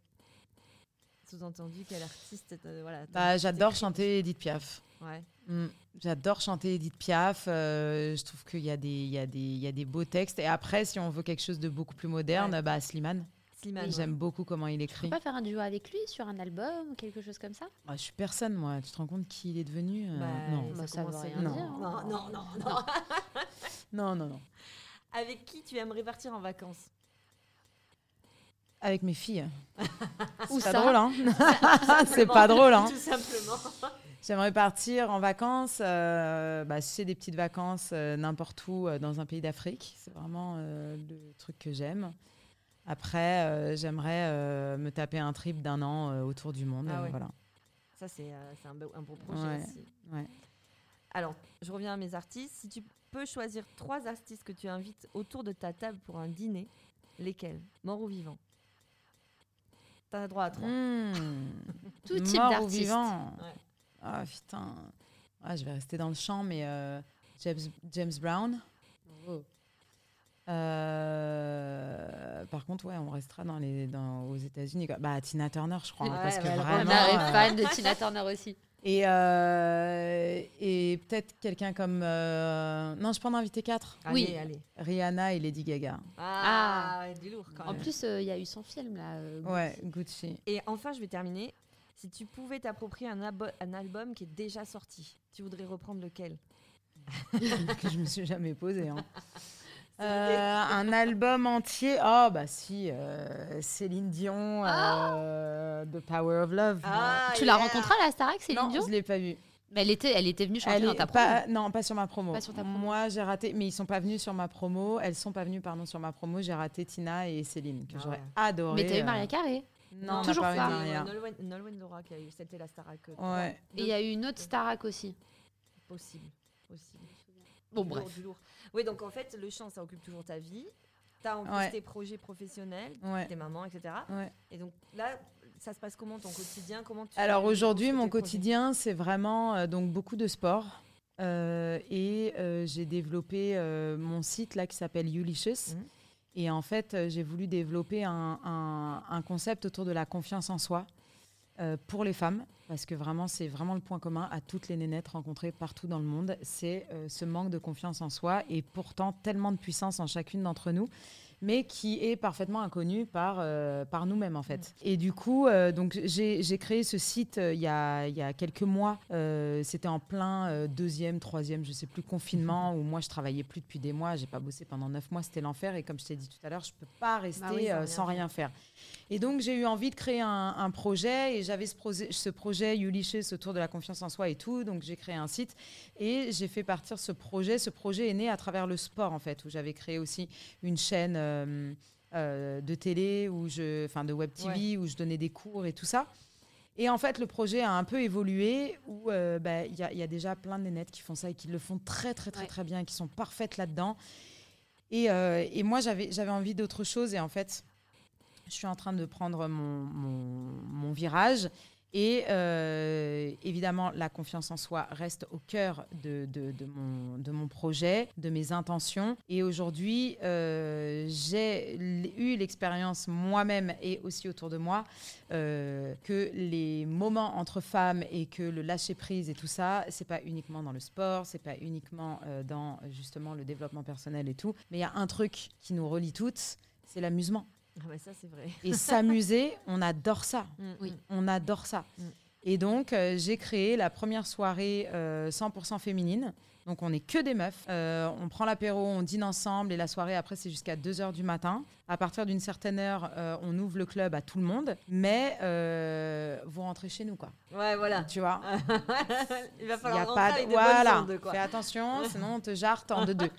Sous-entendu, quel artiste euh, voilà, Bah, j'adore t'écris- chanter Edith Piaf. Ouais. Mm. J'adore chanter Edith Piaf. euh, je trouve qu'il y, a des- il y, a des- il y a des beaux textes. Et après, si on veut quelque chose de beaucoup plus moderne, Ouais. bah, Slimane. Slimane. ouais. J'aime beaucoup comment il Tu peux écrit. pas faire un duo avec lui sur un album ou quelque chose comme ça? Ah, je suis personne, moi. Tu te rends compte qui il est devenu euh, Bah, Non. Bah, ça veut commence à- rien Non. dire. Non, non, non, non. non, non, non. Avec qui tu aimerais partir en vacances? Avec mes filles. C'est ça pas drôle, hein C'est pas drôle, hein Tout simplement. J'aimerais partir en vacances, euh, bah, c'est des petites vacances euh, n'importe où euh, dans un pays d'Afrique. C'est vraiment le truc que j'aime. Après, j'aimerais me taper un trip d'un an autour du monde. Ah ouais. voilà. Ça, c'est un, beau, un beau projet Ouais, aussi. ouais. Alors, je reviens à mes artistes. Si tu peux choisir trois artistes que tu invites autour de ta table pour un dîner, lesquels? Morts ou vivants T'as droit à trois. Mmh. Tout type Mort ou d'artiste. vivant. Ouais. Ah putain. Ah, je vais rester dans le champ, mais euh, James, James Brown. Oh. Euh, par contre, ouais, on restera dans les, dans, aux États-Unis. quoi. Bah, Tina Turner, je crois. hein, parce que vraiment. Vraiment, est euh, fan de Tina Turner aussi. Et, euh, et peut-être quelqu'un comme. euh, Non, je peux en inviter quatre. Allez, Oui. allez. Rihanna et Lady Gaga. Ah, ouais, du lourd quand En même. plus, euh, il y a eu son film là. euh, Ouais, Gucci. Et enfin, je vais terminer. Si tu pouvais t'approprier un, un album qui est déjà sorti, tu voudrais reprendre lequel? Que je me suis jamais posé. hein. Euh, un album entier. Oh, bah si. euh, Céline Dion, euh, The Power of Love. Tu l'as rencontrée à la Starac, Céline non, Dion je l'ai pas vue. Mais elle était, elle était venue chanter Elle dans ta promo. pas, non, pas sur ma promo. Pas sur ta promo. Moi, j'ai raté, mais ils sont pas venus sur ma promo. Elles sont pas venues, pardon, sur ma promo. J'ai raté Tina et Céline, que Ah j'aurais ouais. adoré. Mais t'as eu Maria Carré. Non, Toujours pas eu pas. Maria. Nolwenn, Laura qui a eu, c'était la Starac. Ouais. Et il y a eu une autre Starac aussi. Possible, possible. Bon, Du bref. lourd, du lourd. Oui, donc en fait, le chant, ça occupe toujours ta vie. T'as en plus Ouais. tes projets professionnels, Ouais. tes mamans, etc. Ouais. Et donc là, ça se passe comment ton quotidien? Comment tu Alors aujourd'hui, mon quotidien, c'est vraiment euh, donc beaucoup de sport. Euh, et euh, j'ai développé mon site là qui s'appelle Ulicious. Mhm. Et en fait, j'ai voulu développer un, un- un concept autour de la confiance en soi euh, pour les femmes. Parce que vraiment, c'est vraiment le point commun à toutes les nénettes rencontrées partout dans le monde. C'est euh, ce manque de confiance en soi et pourtant tellement de puissance en chacune d'entre nous mais qui est parfaitement inconnu par, euh, par nous-mêmes en fait. Et du coup, donc j'ai créé ce site il y, a, il y a quelques mois. C'était en plein deuxième, troisième, je sais plus, confinement où moi je travaillais plus depuis des mois. J'ai pas bossé pendant neuf mois, c'était l'enfer. Et comme je t'ai dit tout à l'heure, je peux pas rester Bah oui, sans rien sans faire. rien faire. Et donc j'ai eu envie de créer un, un projet et j'avais ce, projet- ce projet Ulysses autour de la confiance en soi et tout. Donc j'ai créé un site et j'ai fait partir ce projet. Ce projet est né à travers le sport en fait, où j'avais créé aussi une chaîne euh, euh, de télé, où je, enfin de web TV, où je donnais des cours et tout ça. Et en fait, le projet a un peu évolué où euh, bah, il y, a- il y a déjà plein de nénettes qui font ça et qui le font très très très Ouais. très bien, qui sont parfaites là-dedans. Et, euh, et moi, j'avais j'avais envie d'autre chose et en fait, je suis en train de prendre mon, virage Et euh, évidemment, la confiance en soi reste au cœur de, mon, projet, de mes intentions. Et aujourd'hui, euh, j'ai eu l'expérience moi-même et aussi autour de moi euh, que les moments entre femmes et que le lâcher prise et tout ça, c'est pas uniquement dans le sport, c'est pas uniquement dans justement le développement personnel et tout, mais il y a un truc qui nous relie toutes, c'est l'amusement. Ah bah ça, c'est vrai. Et s'amuser, on adore ça. Mm, Oui. mm. On adore ça. Mm. Et donc, euh, j'ai créé la première soirée euh, 100% féminine. Donc, on n'est que des meufs. Euh, on prend l'apéro, on dîne ensemble et la soirée, après, c'est jusqu'à 2h du matin. À partir d'une certaine heure, euh, on ouvre le club à tout le monde. Mais euh, vous rentrez chez nous, quoi. Ouais, voilà. Tu vois Il va Il y falloir a rentrer pas de... avec des Voilà, bonnes ondes, quoi. fais attention, sinon on te jarte en deux deux.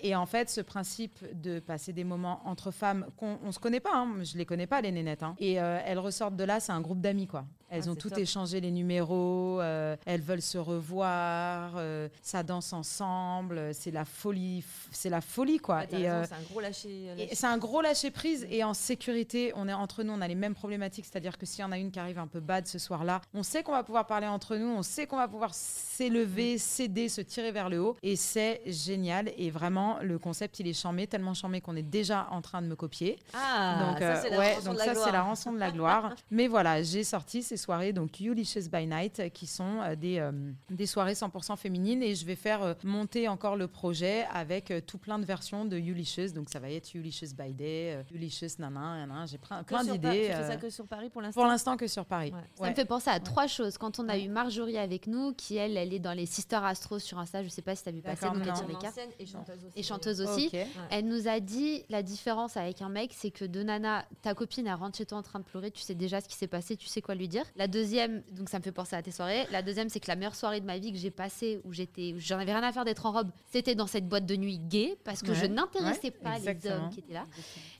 Et en fait, ce principe de passer des moments entre femmes, qu'on on se connaît pas, hein, je les connais pas les nénettes, hein. et euh, elles ressortent de là, c'est un groupe d'amis quoi. Elles Ah, ont c'est toutes échangé les numéros, euh, elles veulent se revoir, euh, ça danse ensemble, c'est la folie, c'est la folie quoi. Et euh, c'est un gros lâcher. et lâcher- c'est un gros lâcher prise et en sécurité, on est entre nous, on a les mêmes problématiques, c'est-à-dire que s'il y en a une qui arrive un peu bad ce soir-là, on sait qu'on va pouvoir parler entre nous, on sait qu'on va pouvoir s'élever, céder, se tirer vers le haut et c'est génial et vraiment le concept il est charmé, tellement charmé qu'on est déjà en train de me copier. Ah, donc ça, euh, c'est la ouais, rançon donc de la ça c'est la gloire. rançon de la gloire. Mais voilà, j'ai sorti ces soirées donc Ulysses by Night qui sont euh, des euh, des soirées 100% féminines et je vais faire monter encore le projet avec tout plein de versions de Ulysses. Donc ça va être Ulysses by Day, euh, Ulysses nanan, nanan. j'ai plein, d'idées. Tu fais euh, ça que sur Paris pour l'instant pour l'instant que sur Paris. Ouais. Ça me fait penser à trois choses. Quand on a eu Marjorie avec nous, qui elle, elle est dans les Sister Astro sur Insta, je sais pas si tu as vu passer, donc elle tire les cartes. et chanteuse aussi. Et chanteuse aussi. Ok. Elle nous a dit la différence avec un mec, c'est que de Nana, ta copine, elle rentre chez toi en train de pleurer, tu sais déjà ce qui s'est passé, tu sais quoi lui dire. La deuxième, donc ça me fait penser à tes soirées. La deuxième, c'est que la meilleure soirée de ma vie que j'ai passée, où j'étais, où j'en avais rien à faire d'être en robe, c'était dans cette boîte de nuit gay, parce que je n'intéressais ouais, pas les exactement. hommes qui étaient là.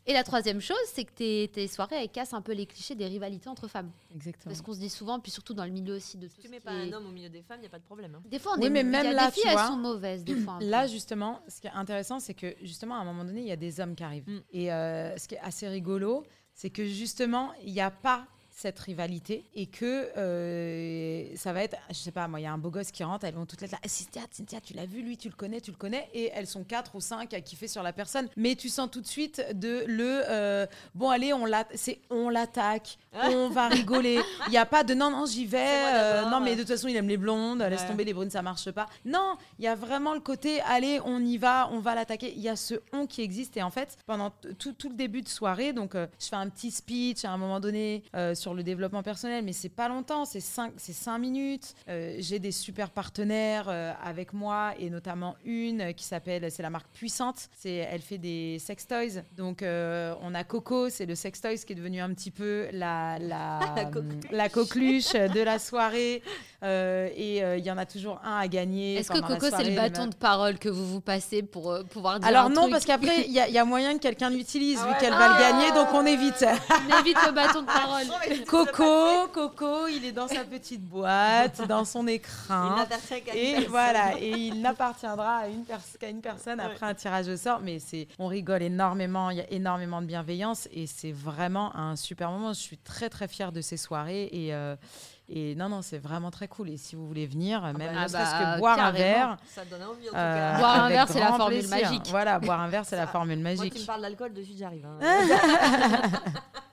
Et la troisième chose, c'est que tes, tes soirées, elles cassent un peu les clichés des rivalités entre femmes. Exactement. Parce qu'on se dit souvent, puis surtout dans le milieu aussi de tout Tu ce mets pas est- un homme au milieu des femmes, il n'y a pas de problème. hein. Des fois, on Oui, est mais il y a même là, des filles, tu elles vois, sont mauvaises des fois. Là, justement, ce qui est intéressant, c'est que justement, à un moment donné, il y a des hommes qui arrivent. Mm. Et euh, ce qui est assez rigolo, c'est que justement, il n'y a pas cette rivalité et que euh, ça va être, je sais pas, moi, il y a un beau gosse qui rentre, elles vont toutes être là, Eh, Cynthia, Cynthia, tu l'as vu, lui, tu le connais, tu le connais, et elles sont quatre ou cinq à kiffer sur la personne. Mais tu sens tout de suite de le, euh, bon, allez, on l'attaque, on va rigoler. Il n'y a pas de non, non, j'y vais, euh, non, mais de toute façon, il aime les blondes, laisse tomber les brunes, ça marche pas. Non, il y a vraiment le côté, allez, on y va, on va l'attaquer. Il y a ce on qui existe. Et en fait, pendant tout, tout le début de soirée, donc euh, je fais un petit speech à un moment donné euh, sur le développement personnel, mais c'est pas longtemps, c'est cinq, c'est cinq minutes. J'ai des super partenaires avec moi et notamment une qui s'appelle, c'est la marque Puissante. Elle fait des sex toys. Donc on a Coco, c'est le sex toys qui est devenu un petit peu la la, La coqueluche. la coqueluche de la soirée. Euh, et euh, il y y en a toujours un à gagner. Est-ce que Coco, c'est le bâton de parole que vous vous passez pour euh, pouvoir dire Alors un non, truc parce qu'après, il y, a- il y a moyen que quelqu'un l'utilise, Ah vu qu'elle va le gagner, donc on évite. On évite le bâton de parole. Coco, Coco, il est dans sa petite boîte, dans son Il écran. n'appartient qu'à une Et personne. voilà, et il n'appartiendra à une, pers- qu'à une personne après un tirage au sort. Mais c'est, on rigole énormément, il y a énormément de bienveillance et c'est vraiment un super moment. Je suis très très fière de ces soirées et, euh, et non, non, c'est vraiment très cool. Et si vous voulez venir, même bah, ne serait-ce bah, que boire un verre. Ça donne envie en tout euh. Boire un verre, c'est la formule plaisir. magique. Voilà, boire un verre, c'est la formule Moi, tu magique. me parles d'alcool, de hein.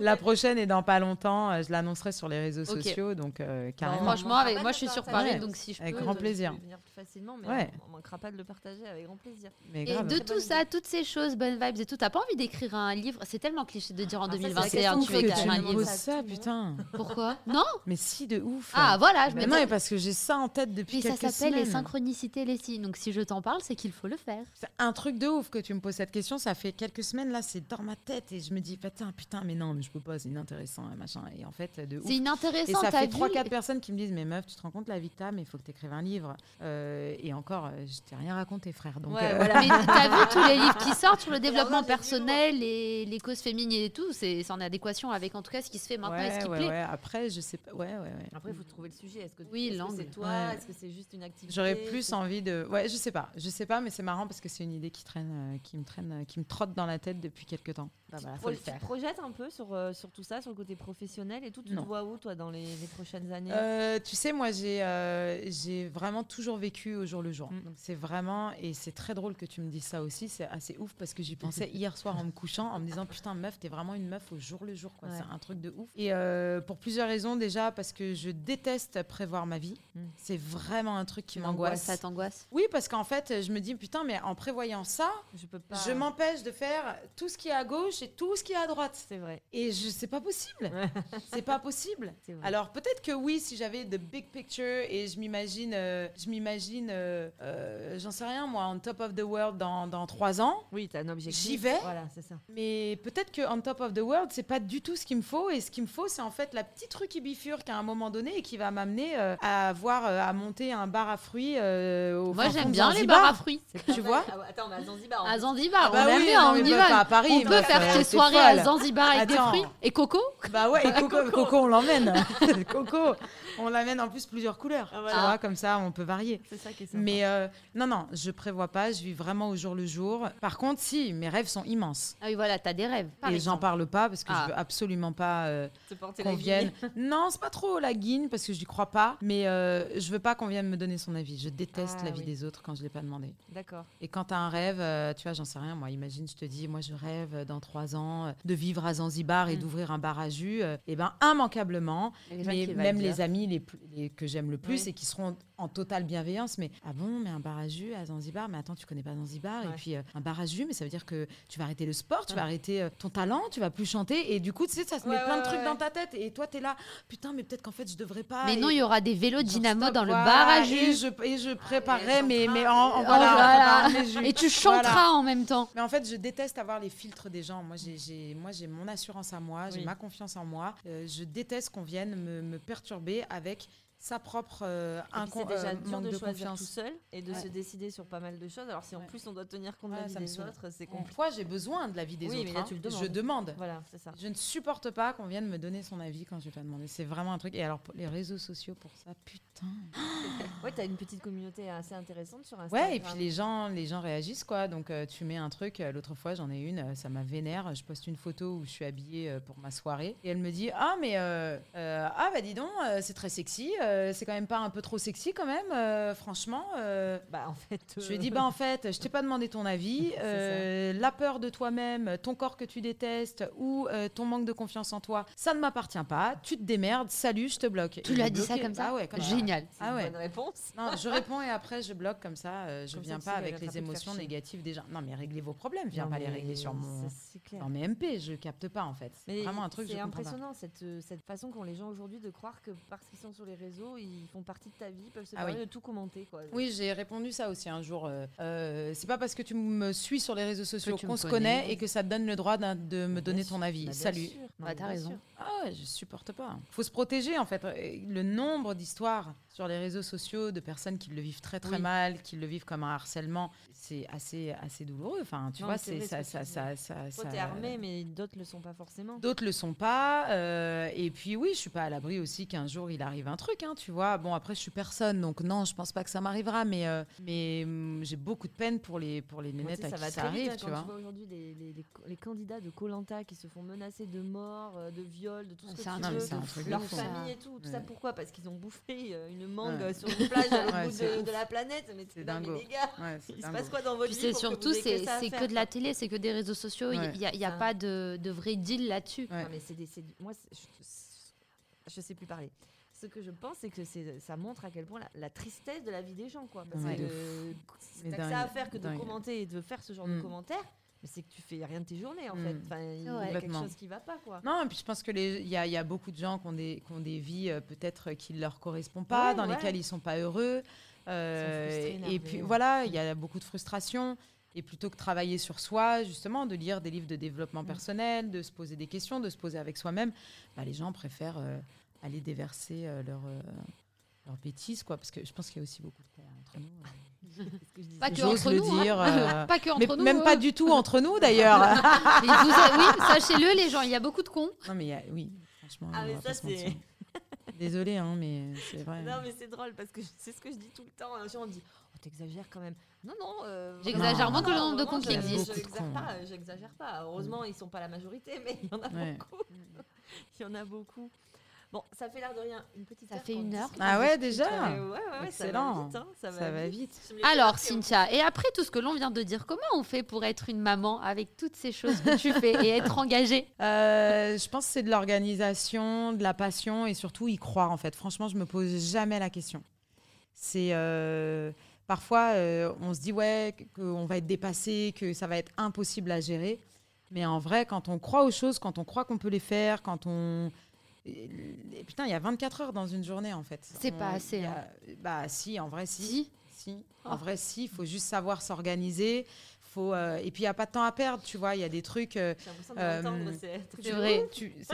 La prochaine est dans pas longtemps. euh, Je l'annoncerai sur les réseaux sociaux, donc euh, Bon, carrément. Franchement, avec- moi, je suis sur Paris, donc donc si je Avec peux, grand plaisir. Je peux venir plus facilement, mais Ouais. on, on manquera pas de le partager avec grand plaisir. Mais Et grave. de tout ça, toutes ces choses, bonnes vibes et tout, t'as pas envie d'écrire un livre? C'est tellement cliché de dire en Ah, ça, c'est la 2021, question tu que veux écrire un livre. Ça, ça, putain. Pourquoi? Non? Mais si, de ouf. Ah voilà, je non, mais parce que j'ai ça en tête depuis Mais ça quelques s'appelle les semaines. synchronicités, les signes. Donc si je t'en parle, c'est qu'il faut le faire. C'est un truc de ouf que tu me poses cette question. Ça fait quelques semaines, là, c'est dans ma tête. Et je me dis, putain, putain, mais non, mais je peux pas, c'est inintéressant, et machin. Et en fait, de. C'est Et inintéressant, ça t'as fait vu 3-4 personnes qui me disent, mais meuf, tu te rends compte la vie que mais il faut que tu écrives un livre. Euh, et encore, euh, je t'ai rien raconté, frère. Donc, Ouais, euh, voilà. Mais t'as vu tous les livres qui sortent sur le développement personnel et les causes féminines et tout, c'est en adéquation avec en tout cas ce qui se fait maintenant et ce ouais, qui ouais, plaît. ouais. Après, je sais pas. Ouais, ouais, ouais. Après, il faut trouver le sujet. Est-ce que Oui, l'angle. c'est toi Ouais. Est-ce que c'est juste une activité J'aurais plus envie de. Ouais, je sais pas. Je sais pas, mais c'est marrant parce que c'est une idée qui traîne, euh, qui me traîne, euh, qui me trotte dans la tête depuis quelques temps. Bah voilà, faut le tu te faire. projettes un peu sur, euh, sur tout ça, sur le côté professionnel et tout. Tu Non. te vois où, toi, dans les, les prochaines années? Euh, tu sais, moi, j'ai euh, j'ai vraiment toujours vécu au jour le jour. Mm. Donc, c'est vraiment, et c'est très drôle que tu me dises ça aussi, c'est assez ouf parce que j'y pensais hier soir en me couchant, en me disant, putain, meuf, t'es vraiment une meuf au jour le jour, quoi. Ouais. C'est un truc de ouf. Et euh, pour plusieurs raisons, déjà, parce que je déteste prévoir ma vie. Mm. C'est vraiment un truc qui m'angoisse. Ça t'angoisse? Oui, parce qu'en fait, je me dis, putain, mais en prévoyant ça, Je peux pas. je m'empêche de faire tout ce qui est à gauche et tout ce qui est à droite. C'est vrai. Et je c'est pas possible. c'est pas possible. C'est vrai. Alors peut-être que oui, si j'avais the big picture et je m'imagine, euh, je m'imagine, euh, euh, j'en sais rien moi, on top of the world dans, dans trois ans. Oui, t'as un objectif. J'y vais. Voilà, c'est ça. Mais peut-être que on top of the world, c'est pas du tout ce qu'il me faut. Et ce qu'il me faut, c'est en fait la petite truc qui bifurque à un moment donné et qui va m'amener euh, à avoir euh, à monter un bar à fruits. euh, au Moi j'aime bien les Zanzibar. bars à fruits. Tu vois Ah Attends, mais à Zanzibar. À. Zanzibar, Ah bah on aime oui, bien, non, on y pas va. à Paris, on peut meuf, faire tes soirées folle. à Zanzibar avec Attends. des fruits. Et Coco Bah ouais, et Coco, Coco, on l'emmène. Coco, on l'amène en plus plusieurs couleurs. Ah, Tu vois, comme ça, on peut varier. C'est ça qui est sympa. Mais euh, non, non, je prévois pas, je vis vraiment au jour le jour. Par contre, si, mes rêves sont immenses. Ah oui, voilà, t'as des rêves. et j'en parle pas parce que Ah. je veux absolument pas euh, qu'on vienne. non, c'est pas trop la guine parce que je n'y crois pas. Mais euh, je veux pas qu'on vienne me donner son avis. Je déteste Ah, l'avis oui. des autres quand je l'ai pas demandé. D'accord. Et quand tu as un rêve, euh, tu vois, j'en sais rien, moi, imagine, je te dis, moi, je rêve dans trois ans euh, de vivre à Zanzibar et Mm. d'ouvrir un bar à jus. et ben, immanquablement, mais même le les amis les, que j'aime le plus Oui. et qui seront en totale bienveillance, mais ah bon, mais un bar à jus à Zanzibar, mais attends, tu connais pas Zanzibar, et puis euh, un bar à jus, mais ça veut dire que tu vas arrêter le sport, tu vas arrêter euh, ton talent, tu vas plus chanter, et du coup, tu sais, ça se met Ouais, plein de trucs ouais. dans ta tête, et toi, tu es là, putain, mais peut-être qu'en fait, je devrais pas. Mais et- non, il y aura des vélos dynamo dans le bar à Et jus. je, et je préparerai, elles sont mais, mais en, en- Oh, voilà, voilà. mes jus. Et tu chanteras Voilà. en même temps. Mais en fait, je déteste avoir les filtres des gens. Moi, j'ai- j'ai moi, j'ai mon assurance à moi, j'ai Oui. ma confiance en moi. Euh, je déteste qu'on vienne me, me perturber avec sa propre euh, incon- c'est déjà euh, dur manque de, de, choisir confiance. tout seul et de Ouais. se décider sur pas mal de choses. Alors si en Ouais. plus on doit tenir compte de la vie des autres, c'est compliqué. fois, j'ai besoin de l'avis des Oui, autres. mais là, hein. tu le Je demande. Voilà, c'est ça. Je ne supporte pas qu'on vienne me donner son avis quand je vais pas demander. C'est vraiment un truc. Et alors, pour les réseaux sociaux, pour ça, putain. Ouais, t'as une petite communauté assez intéressante sur Instagram. Ouais, et puis les gens, les gens réagissent, quoi. Donc, euh, tu mets un truc. L'autre fois, j'en ai une, ça m'a vénère. Je poste une photo où je suis habillée pour ma soirée. Et elle me dit Ah, mais. euh, euh, ah, bah dis donc, c'est très sexy. Euh, c'est quand même pas un peu trop sexy, quand même, euh, franchement. euh. Bah en fait. Je lui ai dit, bah en fait, je t'ai pas demandé ton avis. Euh, la peur de toi-même, ton corps que tu détestes ou euh, ton manque de confiance en toi, ça ne m'appartient pas. Tu te démerdes, salut, je te bloque. Tu Et lui as j'ai dit ça bloqué. comme ça Ah ouais, comme ça. Génial. C'est Ah une ouais. bonne réponse. Non, je réponds et après je bloque comme ça. euh, je Comme ça, viens tu pas avec va les pas te faire émotions chier. négatives des gens. Non, mais réglez vos problèmes. Viens Non, pas les mais régler sur mon, c'est- C'est clair. dans mes MP. Je capte pas en fait. C'est Mais vraiment un truc. que c'est je comprends pas. impressionnant cette, euh, cette façon qu'ont les gens aujourd'hui de croire que parce qu'ils sont sur les réseaux, ils font partie de ta vie, ils peuvent se Ah permettre oui. de tout commenter. Quoi. Oui, j'ai répondu ça aussi un jour. euh, euh, c'est pas parce que tu me suis sur les réseaux sociaux qu'on se connaît et que ça te donne le droit de me donner ton avis. Bah, bien Salut. Non, Bah, t'as raison. sûr. Ah ouais, je supporte pas. Faut se protéger en fait. Le nombre d'histoires sur les réseaux sociaux de personnes qui le vivent très très Oui. mal, qui le vivent comme un harcèlement, c'est assez assez douloureux. Enfin, tu Non, vois, c'est ça, ça, ça, ça, Toi, t'es armé, mais d'autres le sont pas forcément. D'autres le sont pas. euh, et puis oui, je suis pas à l'abri aussi qu'un jour il arrive un truc, hein, tu vois. Bon après, je suis personne, donc non, je pense pas que ça m'arrivera. Mais euh, mais hum, j'ai beaucoup de peine pour les pour les nénettes à ça qui va ça très vite, arrive, hein, tu vois. tu vois aujourd'hui les, les, les, les candidats de Colanta qui se font menacer de mort, euh, de viol, de tout ce Ah, que un tu veux, de leur un truc fou. famille et tout, tout ça pourquoi? Parce qu'ils ont bouffé euh, une mangue Ouais. sur une plage à l'autre bout de, la planète. Mais C'est dingo. les gars, il se passe quoi dans votre Puis vie c'est surtout, c'est c'est que de la télé, c'est que des réseaux sociaux. Il Ouais. n'y a, y a Ah. pas de, de vrai deal là-dessus. Ouais. Mais c'est c'est moi, c'est- je, je sais plus parler. Ce que je pense, c'est que c'est, ça montre à quel point la, la tristesse de la vie des gens, quoi. Parce Ouais. que euh, dingue, ça à faire que de dingue. commenter et de faire ce genre Mm. de commentaires, mais c'est que tu fais rien de tes journées, en Mm. fait. Enfin, il y a vrai. quelque chose qui va pas, quoi. Non, et puis je pense que les- il y a, y a beaucoup de gens qui ont des, qui ont des vies euh, peut-être qui ne leur correspondent pas, Ouais, dans ouais. lesquelles ils sont pas heureux. Euh, et puis voilà, il y a beaucoup de frustration. Et plutôt que travailler sur soi, justement, de lire des livres de développement Mm. personnel, de se poser des questions, de se poser avec soi-même, bah, les gens préfèrent euh, aller déverser euh, leur, euh, leurs bêtises, quoi. Parce que je pense qu'il y a aussi beaucoup de cons entre nous. euh. Que. Pas que entre le nous. hein. dire, euh, Pas que entre Mais nous. même pas du tout entre nous, d'ailleurs. Oui, sachez-le, les gens, il y a beaucoup de cons. non, mais il y a- oui, franchement. Ah, mais ça, c'est-. Désolée, hein, mais c'est vrai. Non, mais c'est drôle parce que c'est ce que je dis tout le temps. Les gens me disent Oh, t'exagères quand même. Non, non. euh, J'exagère moins que le nombre de comptes qui existent. de J'exagère pas, euh, j'exagère pas. Heureusement, ils sont pas la majorité, mais il y en a Ouais. beaucoup. il y en a beaucoup. Bon, ça fait l'air de rien. Une petite Ça heure fait une heure. Ah ouais, déjà ouais, ouais, ouais, Excellent. Ça va vite. hein, ça, Ça va vite. Alors, Cynthia, et après tout ce que l'on vient de dire, comment on fait pour être une maman avec toutes ces choses que tu fais et être engagée? Euh, je pense que c'est de l'organisation, de la passion et surtout y croire en fait. Franchement, je me pose jamais la question. C'est euh, parfois euh, on se dit ouais que- qu'on va être dépassé, que ça va être impossible à gérer. Mais en vrai, quand on croit aux choses, quand on croit qu'on peut les faire, quand on et- et putain, il y a 24 heures dans une journée en fait. C'est pas assez, a- hein. Bah si, en vrai si. Si. Si, en Oh. vrai, si, il faut juste savoir s'organiser. Faut, euh, et puis, il n'y a pas de temps à perdre, tu vois. Il y a des trucs. euh, J'ai l'impression de Euh, m'entendre, c'est vrai.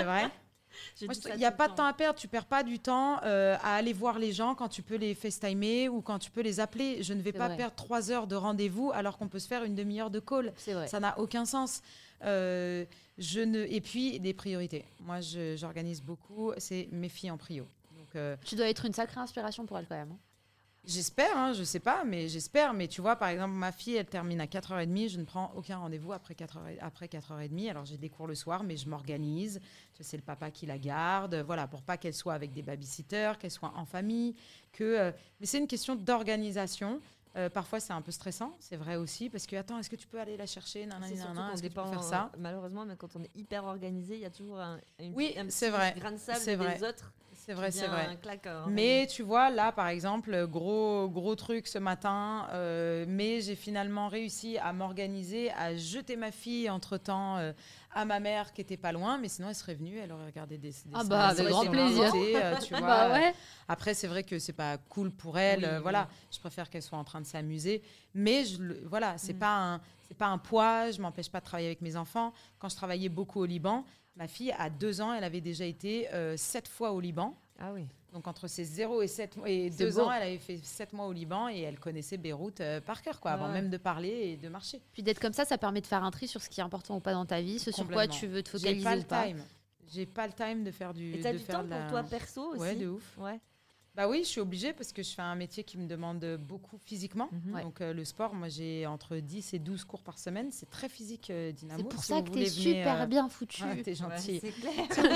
C'est vrai Il n'y a pas de temps à perdre. Tu perds pas du temps euh, à aller voir les gens quand tu peux les FaceTimer ou quand tu peux les appeler. Je ne vais pas vrai. perdre trois heures de rendez-vous alors qu'on peut se faire une demi-heure de call. C'est vrai. Ça n'a aucun sens. Euh, je ne... Et puis, des priorités. Moi, j'organise beaucoup. C'est mes filles en prio. Donc, euh, Tu dois être une sacrée inspiration pour elle quand même. hein. J'espère, hein, je sais pas, mais j'espère. Mais tu vois, par exemple, ma fille, elle termine à 4h30. Je ne prends aucun rendez-vous après 4h, après 4h30. Alors, j'ai des cours le soir, mais je m'organise. C'est le papa qui la garde. Voilà, pour pas qu'elle soit avec des babysitters, qu'elle soit en famille. Que, euh, Mais c'est une question d'organisation. Euh, parfois, c'est un peu stressant, c'est vrai aussi, parce que attends, est-ce que tu peux aller la chercher Nanana, nanana, Est-ce que tu peux faire ça euh, Malheureusement, mais quand on est hyper organisé, il y a toujours un, une- Oui, un petit vrai. grain de sable des vrai. autres. C'est vrai, c'est vrai. claque, euh, Mais tu vois, là, par exemple, gros, gros truc ce matin, euh, mais j'ai finalement réussi à m'organiser, à jeter ma fille entre-temps euh, à ma mère qui était pas loin, mais sinon elle serait venue, elle aurait regardé des, des Ah bah, avec grand plaisir. euh, tu vois. Bah ouais. Après, c'est vrai que c'est pas cool pour elle, Oui, euh, oui. voilà. Je préfère qu'elle soit en train de s'amuser, mais je, voilà, c'est Mm. pas un, c'est pas un poids. Je m'empêche pas de travailler avec mes enfants. Quand je travaillais beaucoup au Liban, ma fille à deux ans, elle avait déjà été euh, sept fois au Liban. Ah oui. Donc entre ses 0 et 7 et C'est 2 beau. ans, elle avait fait 7 mois au Liban et elle connaissait Beyrouth euh, par cœur, quoi, Ouais, avant même de parler et de marcher. Puis d'être comme ça, ça permet de faire un tri sur ce qui est important ou pas dans ta vie, ce sur quoi tu veux te J'ai focaliser pas ou le pas. time. J'ai pas le time de faire du. Et t'as de du faire temps pour toi perso aussi Ouais, de ouf. Ouais. Bah oui, je suis obligée parce que je fais un métier qui me demande beaucoup physiquement. Mhm. Ouais. Donc euh, le sport, moi j'ai entre 10 et 12 cours par semaine. C'est très physique, euh, Dynamo. C'est pour Si ça que t'es venir, super euh, bien foutu. ah, t'es Ouais, gentil. clair. Si vous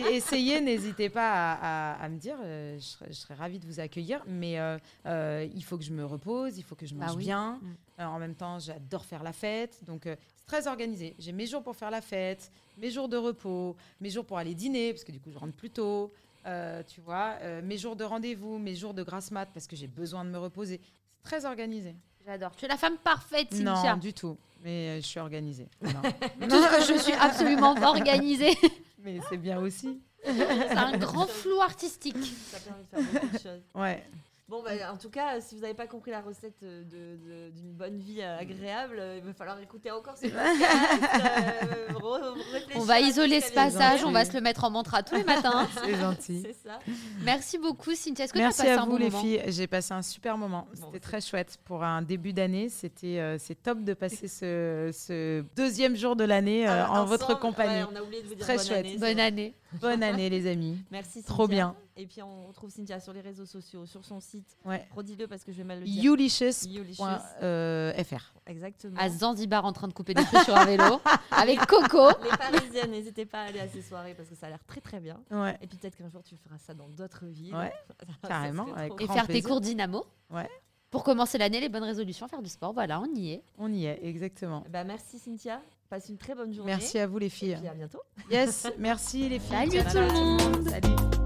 voulez essayer, n'hésitez pas à, à- à me dire. euh, je, serais, je serais ravie de vous accueillir. Mais euh, euh, il faut que je me repose, il faut que je Bah mange oui. bien. Mm. En même temps, j'adore faire la fête. Donc, euh, c'est très organisé. J'ai mes jours pour faire la fête, mes jours de repos, mes jours pour aller dîner, parce que du coup, je rentre plus tôt. Euh, tu vois, euh, mes jours de rendez-vous, mes jours de grasse mat, parce que j'ai besoin de me reposer. C'est très organisé. J'adore. Tu es la femme parfaite, Cynthia. Non, du tout. Mais euh, je suis organisée. Non. Tout- je suis absolument organisée. mais c'est bien aussi. C'est un grand flou artistique. Ça permet de faire beaucoup de choses. Ouais. Bon, bah, en tout cas, si vous n'avez pas compris la recette euh, de- d'une bonne vie euh, agréable, euh, il va falloir écouter encore ce podcast. euh, On va isoler ce passage, on va se le mettre en mantra tous les matins. C'est gentil. C'est ça. Merci beaucoup, Cynthia. Est-ce que tu as Merci passé à un vous bon les moment filles, j'ai passé un super moment. Bon, C'était c'est- très chouette pour un début d'année. C'était euh, c'est top de passer ce, ce deuxième jour de l'année euh, Alors, en votre compagnie. ouais, on a oublié de vous dire Très bonne chouette. année, Bonne année. Bonne année les amis. Merci. Trop Cynthia. bien. Et puis on retrouve Cynthia sur les réseaux sociaux, sur son site. Ouais. Redis-le parce que je vais mal le dire. Youlicious.fr. Youlicious. Exactement. À Zanzibar en train de couper des fruits sur un vélo avec Coco. Les Parisiennes, n'hésitez pas à aller à ces soirées parce que ça a l'air très très bien. Ouais. Et puis peut-être qu'un jour tu feras ça dans d'autres villes. Ouais, Ça carrément, avec Et faire tes plaisir. cours dynamo. Ouais. Pour commencer l'année, les bonnes résolutions, faire du sport. Voilà, on y est. On y est, exactement. Bah, merci Cynthia. Passe une très bonne journée. Merci à vous les Et filles. puis à bientôt. Yes, merci les filles. Salut tout le monde. Salut.